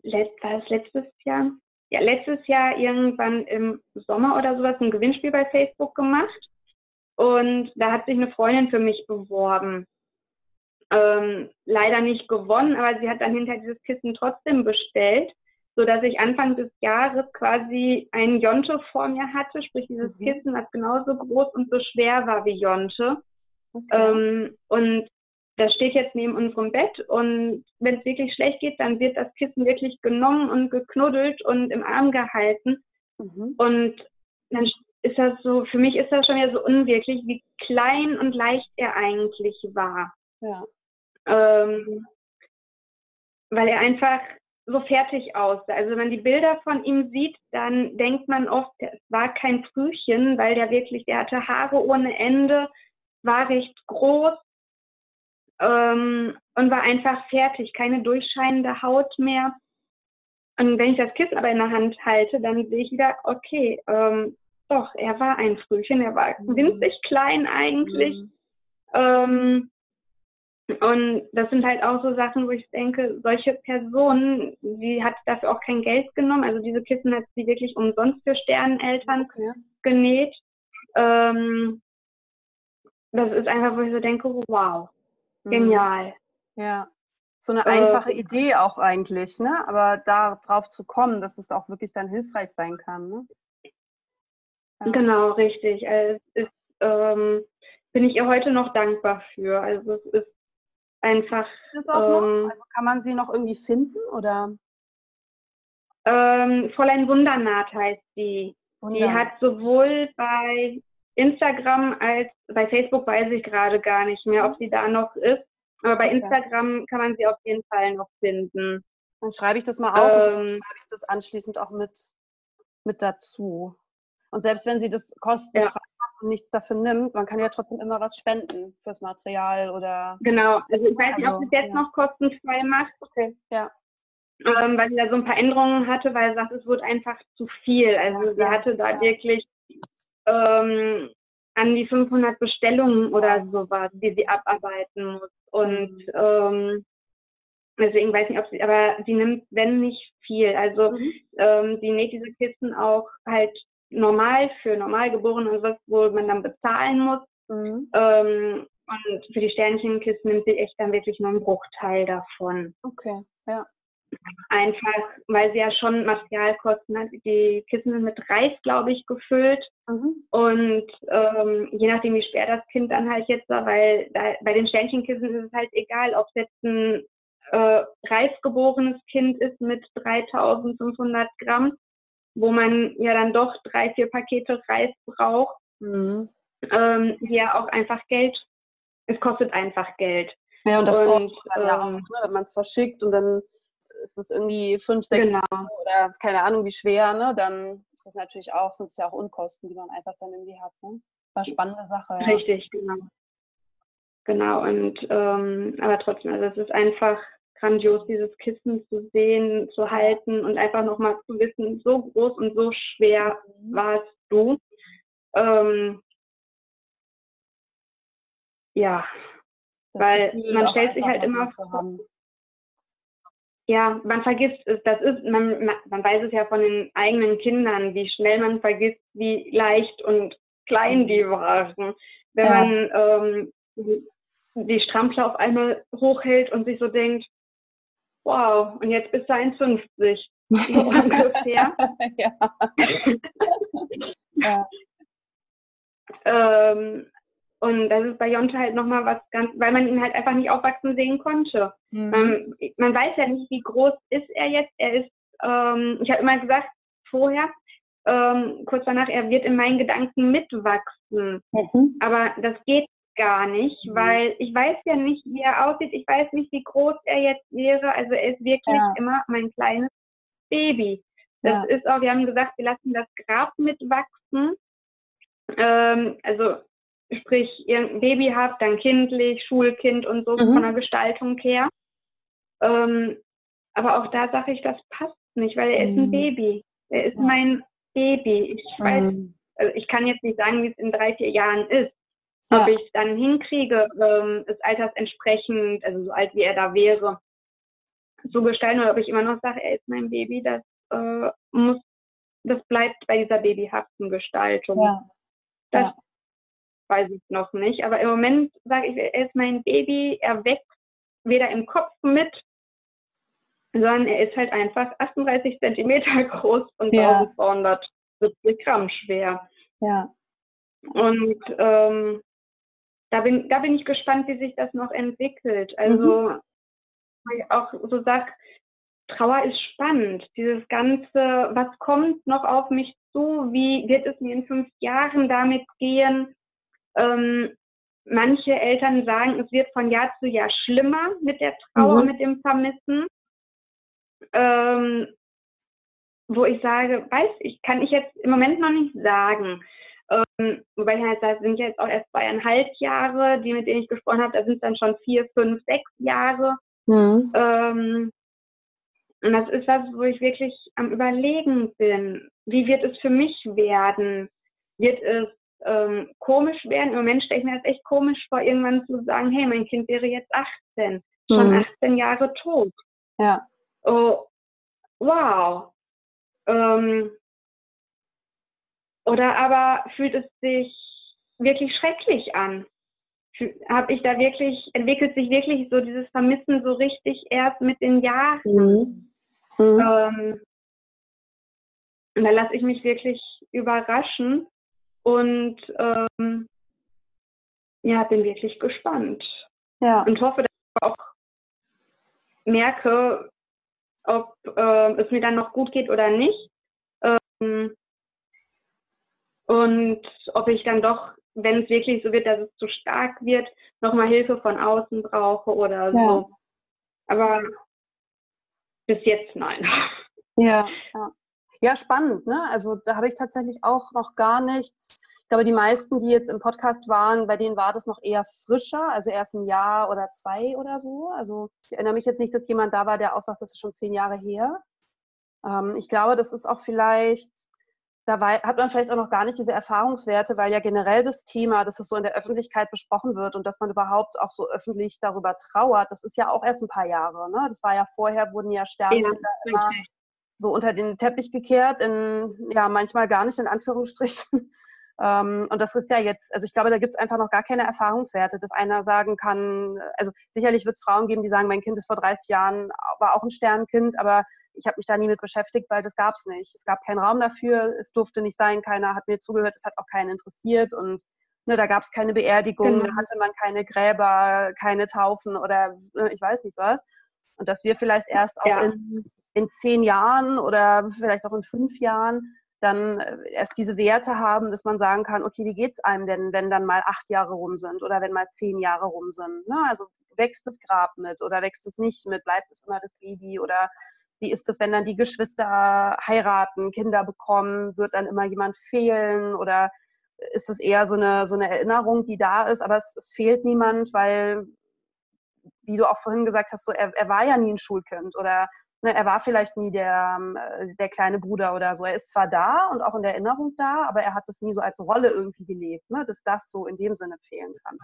war das letztes Jahr? Ja, letztes Jahr irgendwann im Sommer oder sowas ein Gewinnspiel bei Facebook gemacht. Und da hat sich eine Freundin für mich beworben. Ähm, leider nicht gewonnen, aber sie hat dann hinterher dieses Kissen trotzdem bestellt so dass ich Anfang des Jahres quasi ein Jonte vor mir hatte, sprich dieses mhm. Kissen, was genauso groß und so schwer war wie Jonte. Okay. Ähm, und das steht jetzt neben unserem Bett und wenn es wirklich schlecht geht, dann wird das Kissen wirklich genommen und geknuddelt und im Arm gehalten. Mhm. Und dann ist das so, für mich ist das schon wieder so unwirklich, wie klein und leicht er eigentlich war. Ja. Ähm, weil er einfach so fertig aus. Also wenn man die Bilder von ihm sieht, dann denkt man oft, es war kein Frühchen, weil der wirklich, der hatte Haare ohne Ende, war recht groß ähm, und war einfach fertig, keine durchscheinende Haut mehr. Und wenn ich das Kissen aber in der Hand halte, dann sehe ich wieder, okay, ähm, doch, er war ein Frühchen, er war mhm. winzig klein eigentlich. Mhm. Ähm, und das sind halt auch so Sachen, wo ich denke, solche Personen, sie hat dafür auch kein Geld genommen. Also diese Kissen hat sie wirklich umsonst für Sterneneltern okay. genäht. Ähm, das ist einfach, wo ich so denke, wow, mhm. genial. Ja, so eine einfache äh, Idee auch eigentlich, ne? Aber darauf zu kommen, dass es auch wirklich dann hilfreich sein kann, ne? Ja. Genau, richtig. Also es ist, ähm, bin ich ihr heute noch dankbar für. Also es ist einfach. Ähm? Also kann man sie noch irgendwie finden oder? Ähm, Fräulein Wundernaht heißt die. Wunder. Die hat sowohl bei Instagram als bei Facebook weiß ich gerade gar nicht mehr, ob sie da noch ist. Aber bei okay. Instagram kann man sie auf jeden Fall noch finden. Dann schreibe ich das mal auf ähm, und dann schreibe ich das anschließend auch mit, mit dazu. Und selbst wenn sie das kostenfrei ja nichts dafür nimmt, man kann ja trotzdem immer was spenden fürs Material oder. Genau, also ich weiß nicht, ob sie es jetzt ja. noch kostenfrei macht. Okay, ja. Ähm, weil sie da so ein paar Änderungen hatte, weil sie sagt, es wird einfach zu viel. Also ja, sie hatte da ja. wirklich ähm, an die 500 Bestellungen oder sowas, die sie abarbeiten muss. Und mhm. ähm, deswegen weiß ich nicht, ob sie, aber sie nimmt, wenn nicht viel. Also mhm. ähm, sie näht diese Kisten auch halt normal für Normalgeborene und was, wo man dann bezahlen muss. Mhm. Ähm, und für die Sternchenkisten nimmt sie echt dann wirklich nur einen Bruchteil davon. Okay, ja. Einfach, weil sie ja schon Materialkosten hat. Die Kissen sind mit Reis, glaube ich, gefüllt. Mhm. Und ähm, je nachdem, wie schwer das Kind dann halt jetzt war, weil da, bei den Sternchenkissen ist es halt egal, ob es jetzt ein äh, reisgeborenes Kind ist mit 3500 Gramm wo man ja dann doch drei, vier Pakete Reis braucht, mhm. ähm, die ja auch einfach Geld, es kostet einfach Geld. Ja, und das und, braucht man ja auch, ähm, ne, wenn man es verschickt und dann ist es irgendwie fünf, sechs genau. oder keine Ahnung wie schwer, ne? dann ist das natürlich auch, sind es ja auch Unkosten, die man einfach dann irgendwie hat. Ne? War spannende Sache. Ja. Richtig, genau. Genau, und ähm, aber trotzdem, also es ist einfach grandios, dieses Kissen zu sehen, zu halten und einfach nochmal zu wissen, so groß und so schwer mhm. warst du. Ähm, ja, das weil man stellt sich halt immer vor. Ja, man vergisst es, das ist, man, man weiß es ja von den eigenen Kindern, wie schnell man vergisst, wie leicht und klein die waren. Wenn ja. man ähm, die Strampler auf einmal hochhält und sich so denkt, wow, und jetzt bist du 1,50. So [LAUGHS] ungefähr. ja. [LAUGHS] ja. Ähm, Und das ist bei Jonte halt nochmal was ganz, weil man ihn halt einfach nicht aufwachsen sehen konnte. Mhm. Man, man, weiß ja nicht, wie groß ist er jetzt. Er ist, ähm, ich habe immer gesagt, vorher, ähm, kurz danach, er wird in meinen Gedanken mitwachsen. Mhm. Aber das geht gar nicht, mhm. weil ich weiß ja nicht, wie er aussieht. Ich weiß nicht, wie groß er jetzt wäre. Also er ist wirklich ja. immer mein kleines Baby. Das ja. ist auch, wir haben gesagt, wir lassen das Grab mitwachsen. Ähm, also sprich, ihr ein Baby habt, dann kindlich, Schulkind und so mhm. von der Gestaltung her. Ähm, aber auch da sage ich, das passt nicht, weil er mhm. ist ein mhm. Baby. Er ist ja. mein Baby. Ich weiß, mhm. also ich kann jetzt nicht sagen, wie es in drei, vier Jahren ist. Ja. Ob ich es dann hinkriege, ähm, des Alters entsprechend, also so alt wie er da wäre, zu gestalten oder ob ich immer noch sage, er ist mein Baby, das äh, muss, das bleibt bei dieser babyhaften Gestaltung. Ja. Das ja. weiß ich noch nicht. Aber im Moment sage ich, er ist mein Baby, er wächst weder im Kopf mit, sondern er ist halt einfach 38 Zentimeter [LAUGHS] groß und ja. 1270 Gramm schwer. Ja. Und ähm, da bin, da bin ich gespannt, wie sich das noch entwickelt. Also, mhm. ich auch so sag, Trauer ist spannend. Dieses Ganze, was kommt noch auf mich zu? Wie wird es mir in fünf Jahren damit gehen? Ähm, manche Eltern sagen, es wird von Jahr zu Jahr schlimmer mit der Trauer, mhm. mit dem Vermissen. Ähm, wo ich sage, weiß ich, kann ich jetzt im Moment noch nicht sagen. Ähm, wobei ich halt sage, sind jetzt auch erst zweieinhalb Jahre, die mit denen ich gesprochen habe, da sind es dann schon vier, fünf, sechs Jahre. Mhm. Ähm, und das ist was, wo ich wirklich am Überlegen bin. Wie wird es für mich werden? Wird es ähm, komisch werden? Im Moment stelle ich mir das echt komisch vor, irgendwann zu sagen, hey, mein Kind wäre jetzt 18, schon mhm. 18 Jahre tot. Ja. Oh, wow. Ähm, oder aber fühlt es sich wirklich schrecklich an? Habe ich da wirklich, entwickelt sich wirklich so dieses Vermissen so richtig erst mit den Jahren? Mhm. Mhm. Ähm, und da lasse ich mich wirklich überraschen und ähm, ja, bin wirklich gespannt. Ja. Und hoffe, dass ich auch merke, ob äh, es mir dann noch gut geht oder nicht. Ähm, und ob ich dann doch, wenn es wirklich so wird, dass es zu stark wird, nochmal Hilfe von außen brauche oder ja. so. Aber bis jetzt nein. Ja, ja. [LAUGHS] ja spannend. Ne? Also da habe ich tatsächlich auch noch gar nichts. Ich glaube, die meisten, die jetzt im Podcast waren, bei denen war das noch eher frischer, also erst ein Jahr oder zwei oder so. Also ich erinnere mich jetzt nicht, dass jemand da war, der auch sagt, das ist schon zehn Jahre her. Ähm, ich glaube, das ist auch vielleicht da hat man vielleicht auch noch gar nicht diese Erfahrungswerte, weil ja generell das Thema, dass es so in der Öffentlichkeit besprochen wird und dass man überhaupt auch so öffentlich darüber trauert, das ist ja auch erst ein paar Jahre. Ne? Das war ja vorher, wurden ja Sterne ja, immer so unter den Teppich gekehrt, in, ja, manchmal gar nicht in Anführungsstrichen. [LAUGHS] Ähm, und das ist ja jetzt, also ich glaube, da gibt es einfach noch gar keine Erfahrungswerte, dass einer sagen kann, also sicherlich wird es Frauen geben, die sagen, mein Kind ist vor 30 Jahren, war auch ein Sternkind, aber ich habe mich da nie mit beschäftigt, weil das gab es nicht. Es gab keinen Raum dafür, es durfte nicht sein, keiner hat mir zugehört, es hat auch keinen interessiert und ne, da gab es keine Beerdigung, genau. da hatte man keine Gräber, keine Taufen oder ne, ich weiß nicht was. Und dass wir vielleicht erst auch ja. in, in zehn Jahren oder vielleicht auch in fünf Jahren dann äh, erst diese Werte haben, dass man sagen kann, okay, wie geht es einem denn, wenn dann mal acht Jahre rum sind oder wenn mal zehn Jahre rum sind? Ne? Also wächst das Grab mit oder wächst es nicht mit? Bleibt es immer das Baby oder wie ist es, wenn dann die Geschwister heiraten, Kinder bekommen? Wird dann immer jemand fehlen? Oder ist es eher so eine, so eine Erinnerung, die da ist, aber es, es fehlt niemand, weil, wie du auch vorhin gesagt hast, so, er, er war ja nie ein Schulkind oder ne, er war vielleicht nie der, äh, der kleine Bruder oder so. Er ist zwar da und auch in der Erinnerung da, aber er hat es nie so als Rolle irgendwie gelebt, ne, dass das so in dem Sinne fehlen kann.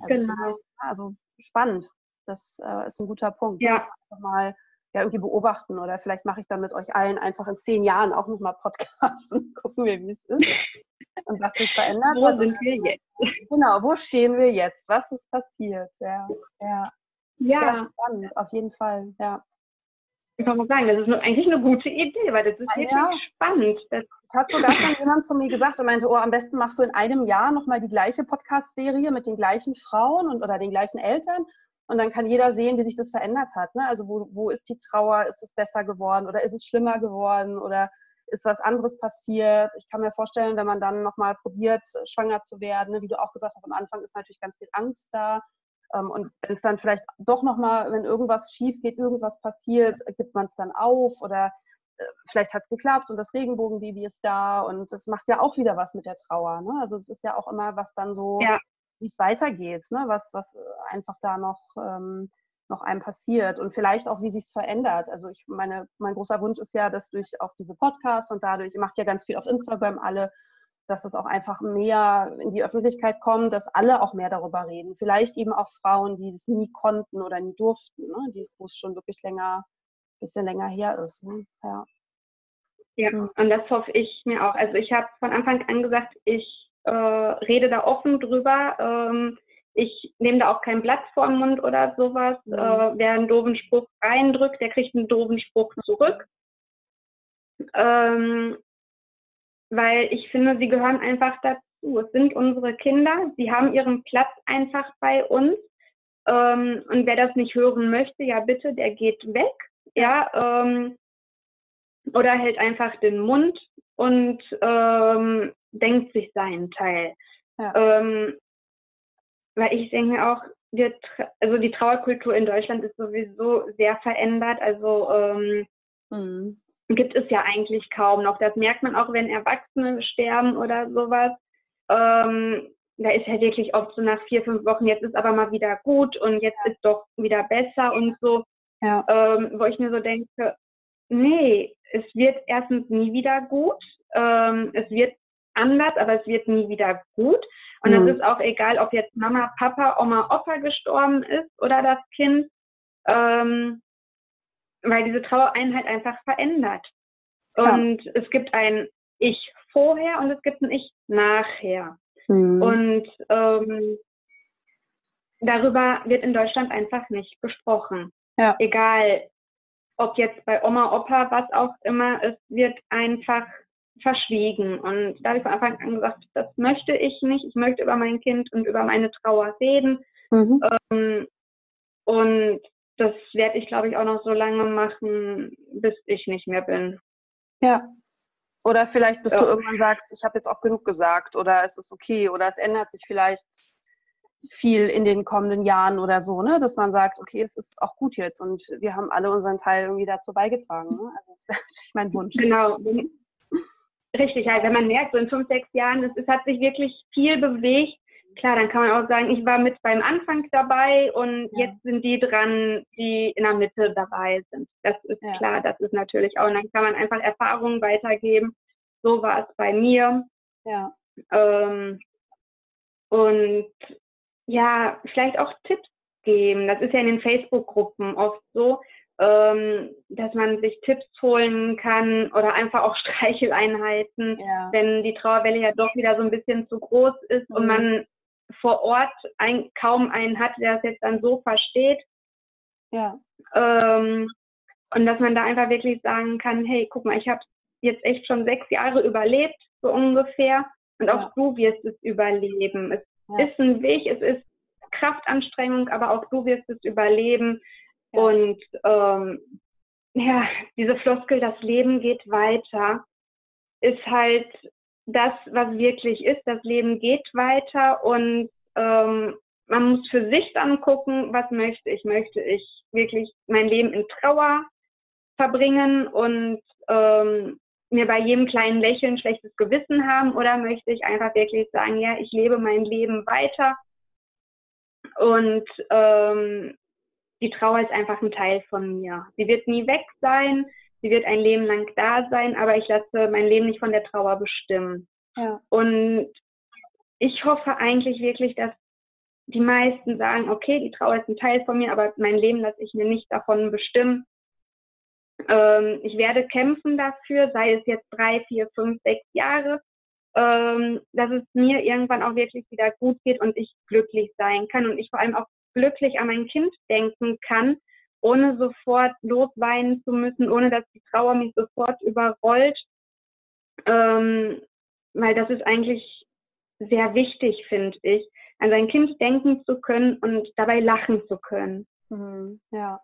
Also, genau. Also spannend. Das äh, ist ein guter Punkt. Ja. Mal ja, irgendwie beobachten oder vielleicht mache ich dann mit euch allen einfach in zehn Jahren auch nochmal Podcasts [LAUGHS] und gucken wir, wie es ist und was sich verändert wo hat. Wo sind wir jetzt? Genau, wo stehen wir jetzt? Was ist passiert? Ja, ja. ja. spannend, auf jeden Fall, ja. ich muss sagen, das ist nur, eigentlich eine gute Idee, weil das ist wirklich ja. spannend. Das, das, hat sogar schon jemand zu mir gesagt und meinte, oh, am besten machst du in einem Jahr nochmal die gleiche Podcast-Serie mit den gleichen Frauen und, oder den gleichen Eltern und dann kann jeder sehen, wie sich das verändert hat. Ne? Also wo, wo ist die Trauer? Ist es besser geworden oder ist es schlimmer geworden oder ist was anderes passiert? Ich kann mir vorstellen, wenn man dann nochmal probiert, schwanger zu werden, ne? wie du auch gesagt hast, am Anfang ist natürlich ganz viel Angst da. Ähm, und wenn es dann vielleicht doch nochmal, wenn irgendwas schief geht, irgendwas passiert, gibt man es dann auf oder äh, vielleicht hat es geklappt und das Regenbogenbaby ist da und das macht ja auch wieder was mit der Trauer. Ne? Also es ist ja auch immer was dann so, ja. Wie es weitergeht, ne? was, was einfach da noch, ähm, noch einem passiert und vielleicht auch, wie sich es verändert. Also ich meine, mein großer Wunsch ist ja, dass durch auch diese Podcasts und dadurch, ihr macht ja ganz viel auf Instagram alle, dass es auch einfach mehr in die Öffentlichkeit kommt, dass alle auch mehr darüber reden. Vielleicht eben auch Frauen, die es nie konnten oder nie durften, ne? die, wo es schon wirklich länger, bisschen länger her ist. Ne? Ja. ja, hm. und das hoffe ich mir auch. Also ich habe von Anfang an gesagt, ich äh, rede da offen drüber. Ähm, ich nehme da auch kein Blatt vor den Mund oder sowas. Mhm. Äh, wer einen doofen Spruch reindrückt, der kriegt einen doofen Spruch zurück. Ähm, weil ich finde, sie gehören einfach dazu. Es sind unsere Kinder, sie haben ihren Platz einfach bei uns. Ähm, und wer das nicht hören möchte, ja bitte, der geht weg, ja, ähm, oder hält einfach den Mund und ähm, denkt sich seinen Teil. Ja. Ähm, weil ich denke mir auch, wir, also die Trauerkultur in Deutschland ist sowieso sehr verändert. Also ähm, mhm gibt es ja eigentlich kaum noch. Das merkt man auch, wenn Erwachsene sterben oder sowas. Ähm, da ist ja wirklich oft so nach vier, fünf Wochen, jetzt ist aber mal wieder gut und jetzt ist doch wieder besser und so. Ja. Ähm, wo ich mir so denke, nee, es wird erstens nie wieder gut. Ähm, es wird anders, aber es wird nie wieder gut. Und es mhm. ist auch egal, ob jetzt Mama, Papa, Oma, Opa gestorben ist oder das Kind. Ähm, weil diese Trauereinheit einfach verändert. Und ja. es gibt ein Ich vorher und es gibt ein Ich nachher. Mhm. Und ähm, darüber wird in Deutschland einfach nicht gesprochen. Ja. Egal, ob jetzt bei Oma, Opa, was auch immer, es wird einfach verschwiegen. Und da habe ich von Anfang an gesagt, das möchte ich nicht. Ich möchte über mein Kind und über meine Trauer reden. Mhm. Ähm, und das werde ich, glaube ich, auch noch so lange machen, bis ich nicht mehr bin. Ja. Oder vielleicht, bis ja. du irgendwann sagst, ich habe jetzt auch genug gesagt oder es ist okay oder es ändert sich vielleicht viel in den kommenden Jahren oder so, ne? dass man sagt, okay, es ist auch gut jetzt und wir haben alle unseren Teil irgendwie dazu beigetragen. Ne? Also [LAUGHS] das wäre natürlich mein Wunsch. Genau. Richtig, halt, wenn man merkt, so in fünf, sechs Jahren, es, es hat sich wirklich viel bewegt, klar, dann kann man auch sagen, ich war mit beim Anfang dabei und ja. jetzt sind die dran, die in der Mitte dabei sind. Das ist ja. klar, das ist natürlich auch. Und dann kann man einfach Erfahrungen weitergeben. So war es bei mir. Ja. Ähm, und ja, vielleicht auch Tipps geben. Das ist ja in den Facebook-Gruppen oft so, ähm, dass man sich Tipps holen kann oder einfach auch [LAUGHS] Streicheleinheiten, ja. wenn die Trauerwelle ja doch wieder so ein bisschen zu groß ist mhm. und man vor Ort ein, kaum einen hat, der es jetzt dann so versteht. Ja. Ähm, und dass man da einfach wirklich sagen kann, hey, guck mal, ich habe jetzt echt schon sechs Jahre überlebt, so ungefähr. Und auch ja. du wirst es überleben. Es ja. ist ein Weg, es ist Kraftanstrengung, aber auch du wirst es überleben. Und ähm, ja, diese Floskel, das Leben geht weiter, ist halt das, was wirklich ist. Das Leben geht weiter und ähm, man muss für sich dann gucken, was möchte ich. Möchte ich wirklich mein Leben in Trauer verbringen und ähm, mir bei jedem kleinen Lächeln schlechtes Gewissen haben oder möchte ich einfach wirklich sagen, ja, ich lebe mein Leben weiter und ähm, die Trauer ist einfach ein Teil von mir. Sie wird nie weg sein, sie wird ein Leben lang da sein, aber ich lasse mein Leben nicht von der Trauer bestimmen. Ja. Und ich hoffe eigentlich wirklich, dass die meisten sagen, okay, die Trauer ist ein Teil von mir, aber mein Leben lasse ich mir nicht davon bestimmen. Ähm, ich werde kämpfen dafür, sei es jetzt drei, vier, fünf, sechs Jahre, ähm, dass es mir irgendwann auch wirklich wieder gut geht und ich glücklich sein kann und ich vor allem auch glücklich an mein Kind denken kann ohne sofort losweinen zu müssen, ohne dass die Trauer mich sofort überrollt. Ähm, weil das ist eigentlich sehr wichtig, finde ich, an sein Kind denken zu können und dabei lachen zu können. Mhm, ja.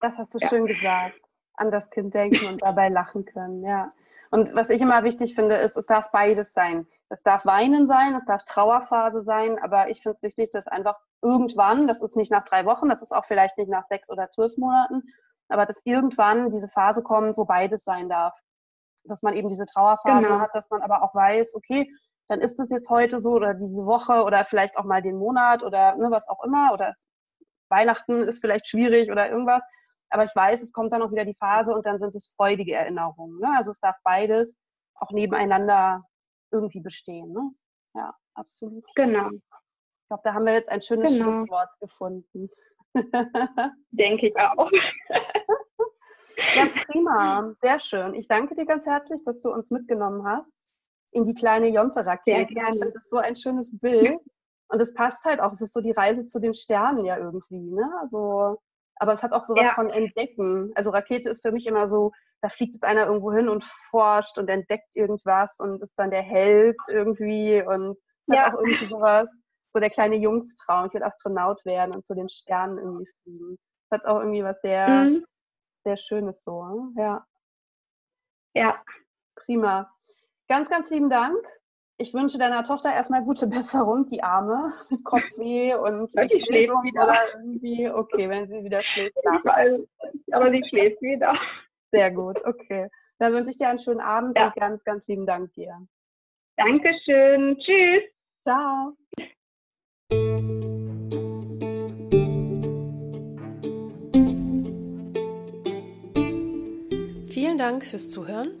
Das hast du ja. schön gesagt. An das Kind denken und dabei lachen können, ja. Und was ich immer wichtig finde, ist, es darf beides sein. Es darf Weinen sein, es darf Trauerphase sein, aber ich finde es wichtig, dass einfach irgendwann, das ist nicht nach drei Wochen, das ist auch vielleicht nicht nach sechs oder zwölf Monaten, aber dass irgendwann diese Phase kommt, wo beides sein darf. Dass man eben diese Trauerphase genau. hat, dass man aber auch weiß, okay, dann ist es jetzt heute so oder diese Woche oder vielleicht auch mal den Monat oder ne, was auch immer oder Weihnachten ist vielleicht schwierig oder irgendwas. Aber ich weiß, es kommt dann auch wieder die Phase und dann sind es freudige Erinnerungen. Ne? Also es darf beides auch nebeneinander irgendwie bestehen. Ne? Ja, absolut. Genau. Ich glaube, da haben wir jetzt ein schönes genau. Schlusswort gefunden. [LAUGHS] Denke ich auch. ja, prima. Sehr schön. Ich danke dir ganz herzlich, dass du uns mitgenommen hast in die kleine Jonte-Rakete. Ich finde das so ein schönes Bild. [LAUGHS] Und es passt halt auch. Es ist so die Reise zu den Sternen ja irgendwie. Ne? Also aber es hat auch sowas ja. von Entdecken. Also Rakete ist für mich immer so, da fliegt jetzt einer irgendwo hin und forscht und entdeckt irgendwas und ist dann der Held irgendwie und es ja. hat auch irgendwie sowas, so der kleine Jungstraum, ich will Astronaut werden und zu den Sternen irgendwie fliegen. Das hat auch irgendwie was sehr, mhm. sehr Schönes so. Ja. Ja. Prima. Ganz, ganz lieben Dank ich wünsche deiner Tochter erstmal gute Besserung, die Arme, [LAUGHS] mit Kopfweh und die schläft wieder. oder irgendwie, okay, wenn sie wieder schläft. [LAUGHS] Weiß, aber sie schläft wieder. Sehr gut, okay. Dann wünsche ich dir einen schönen Abend ja. und ganz, ganz lieben Dank dir. Dankeschön. Tschüss. Ciao. Vielen Dank fürs Zuhören.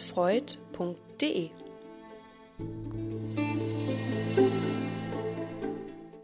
freud.de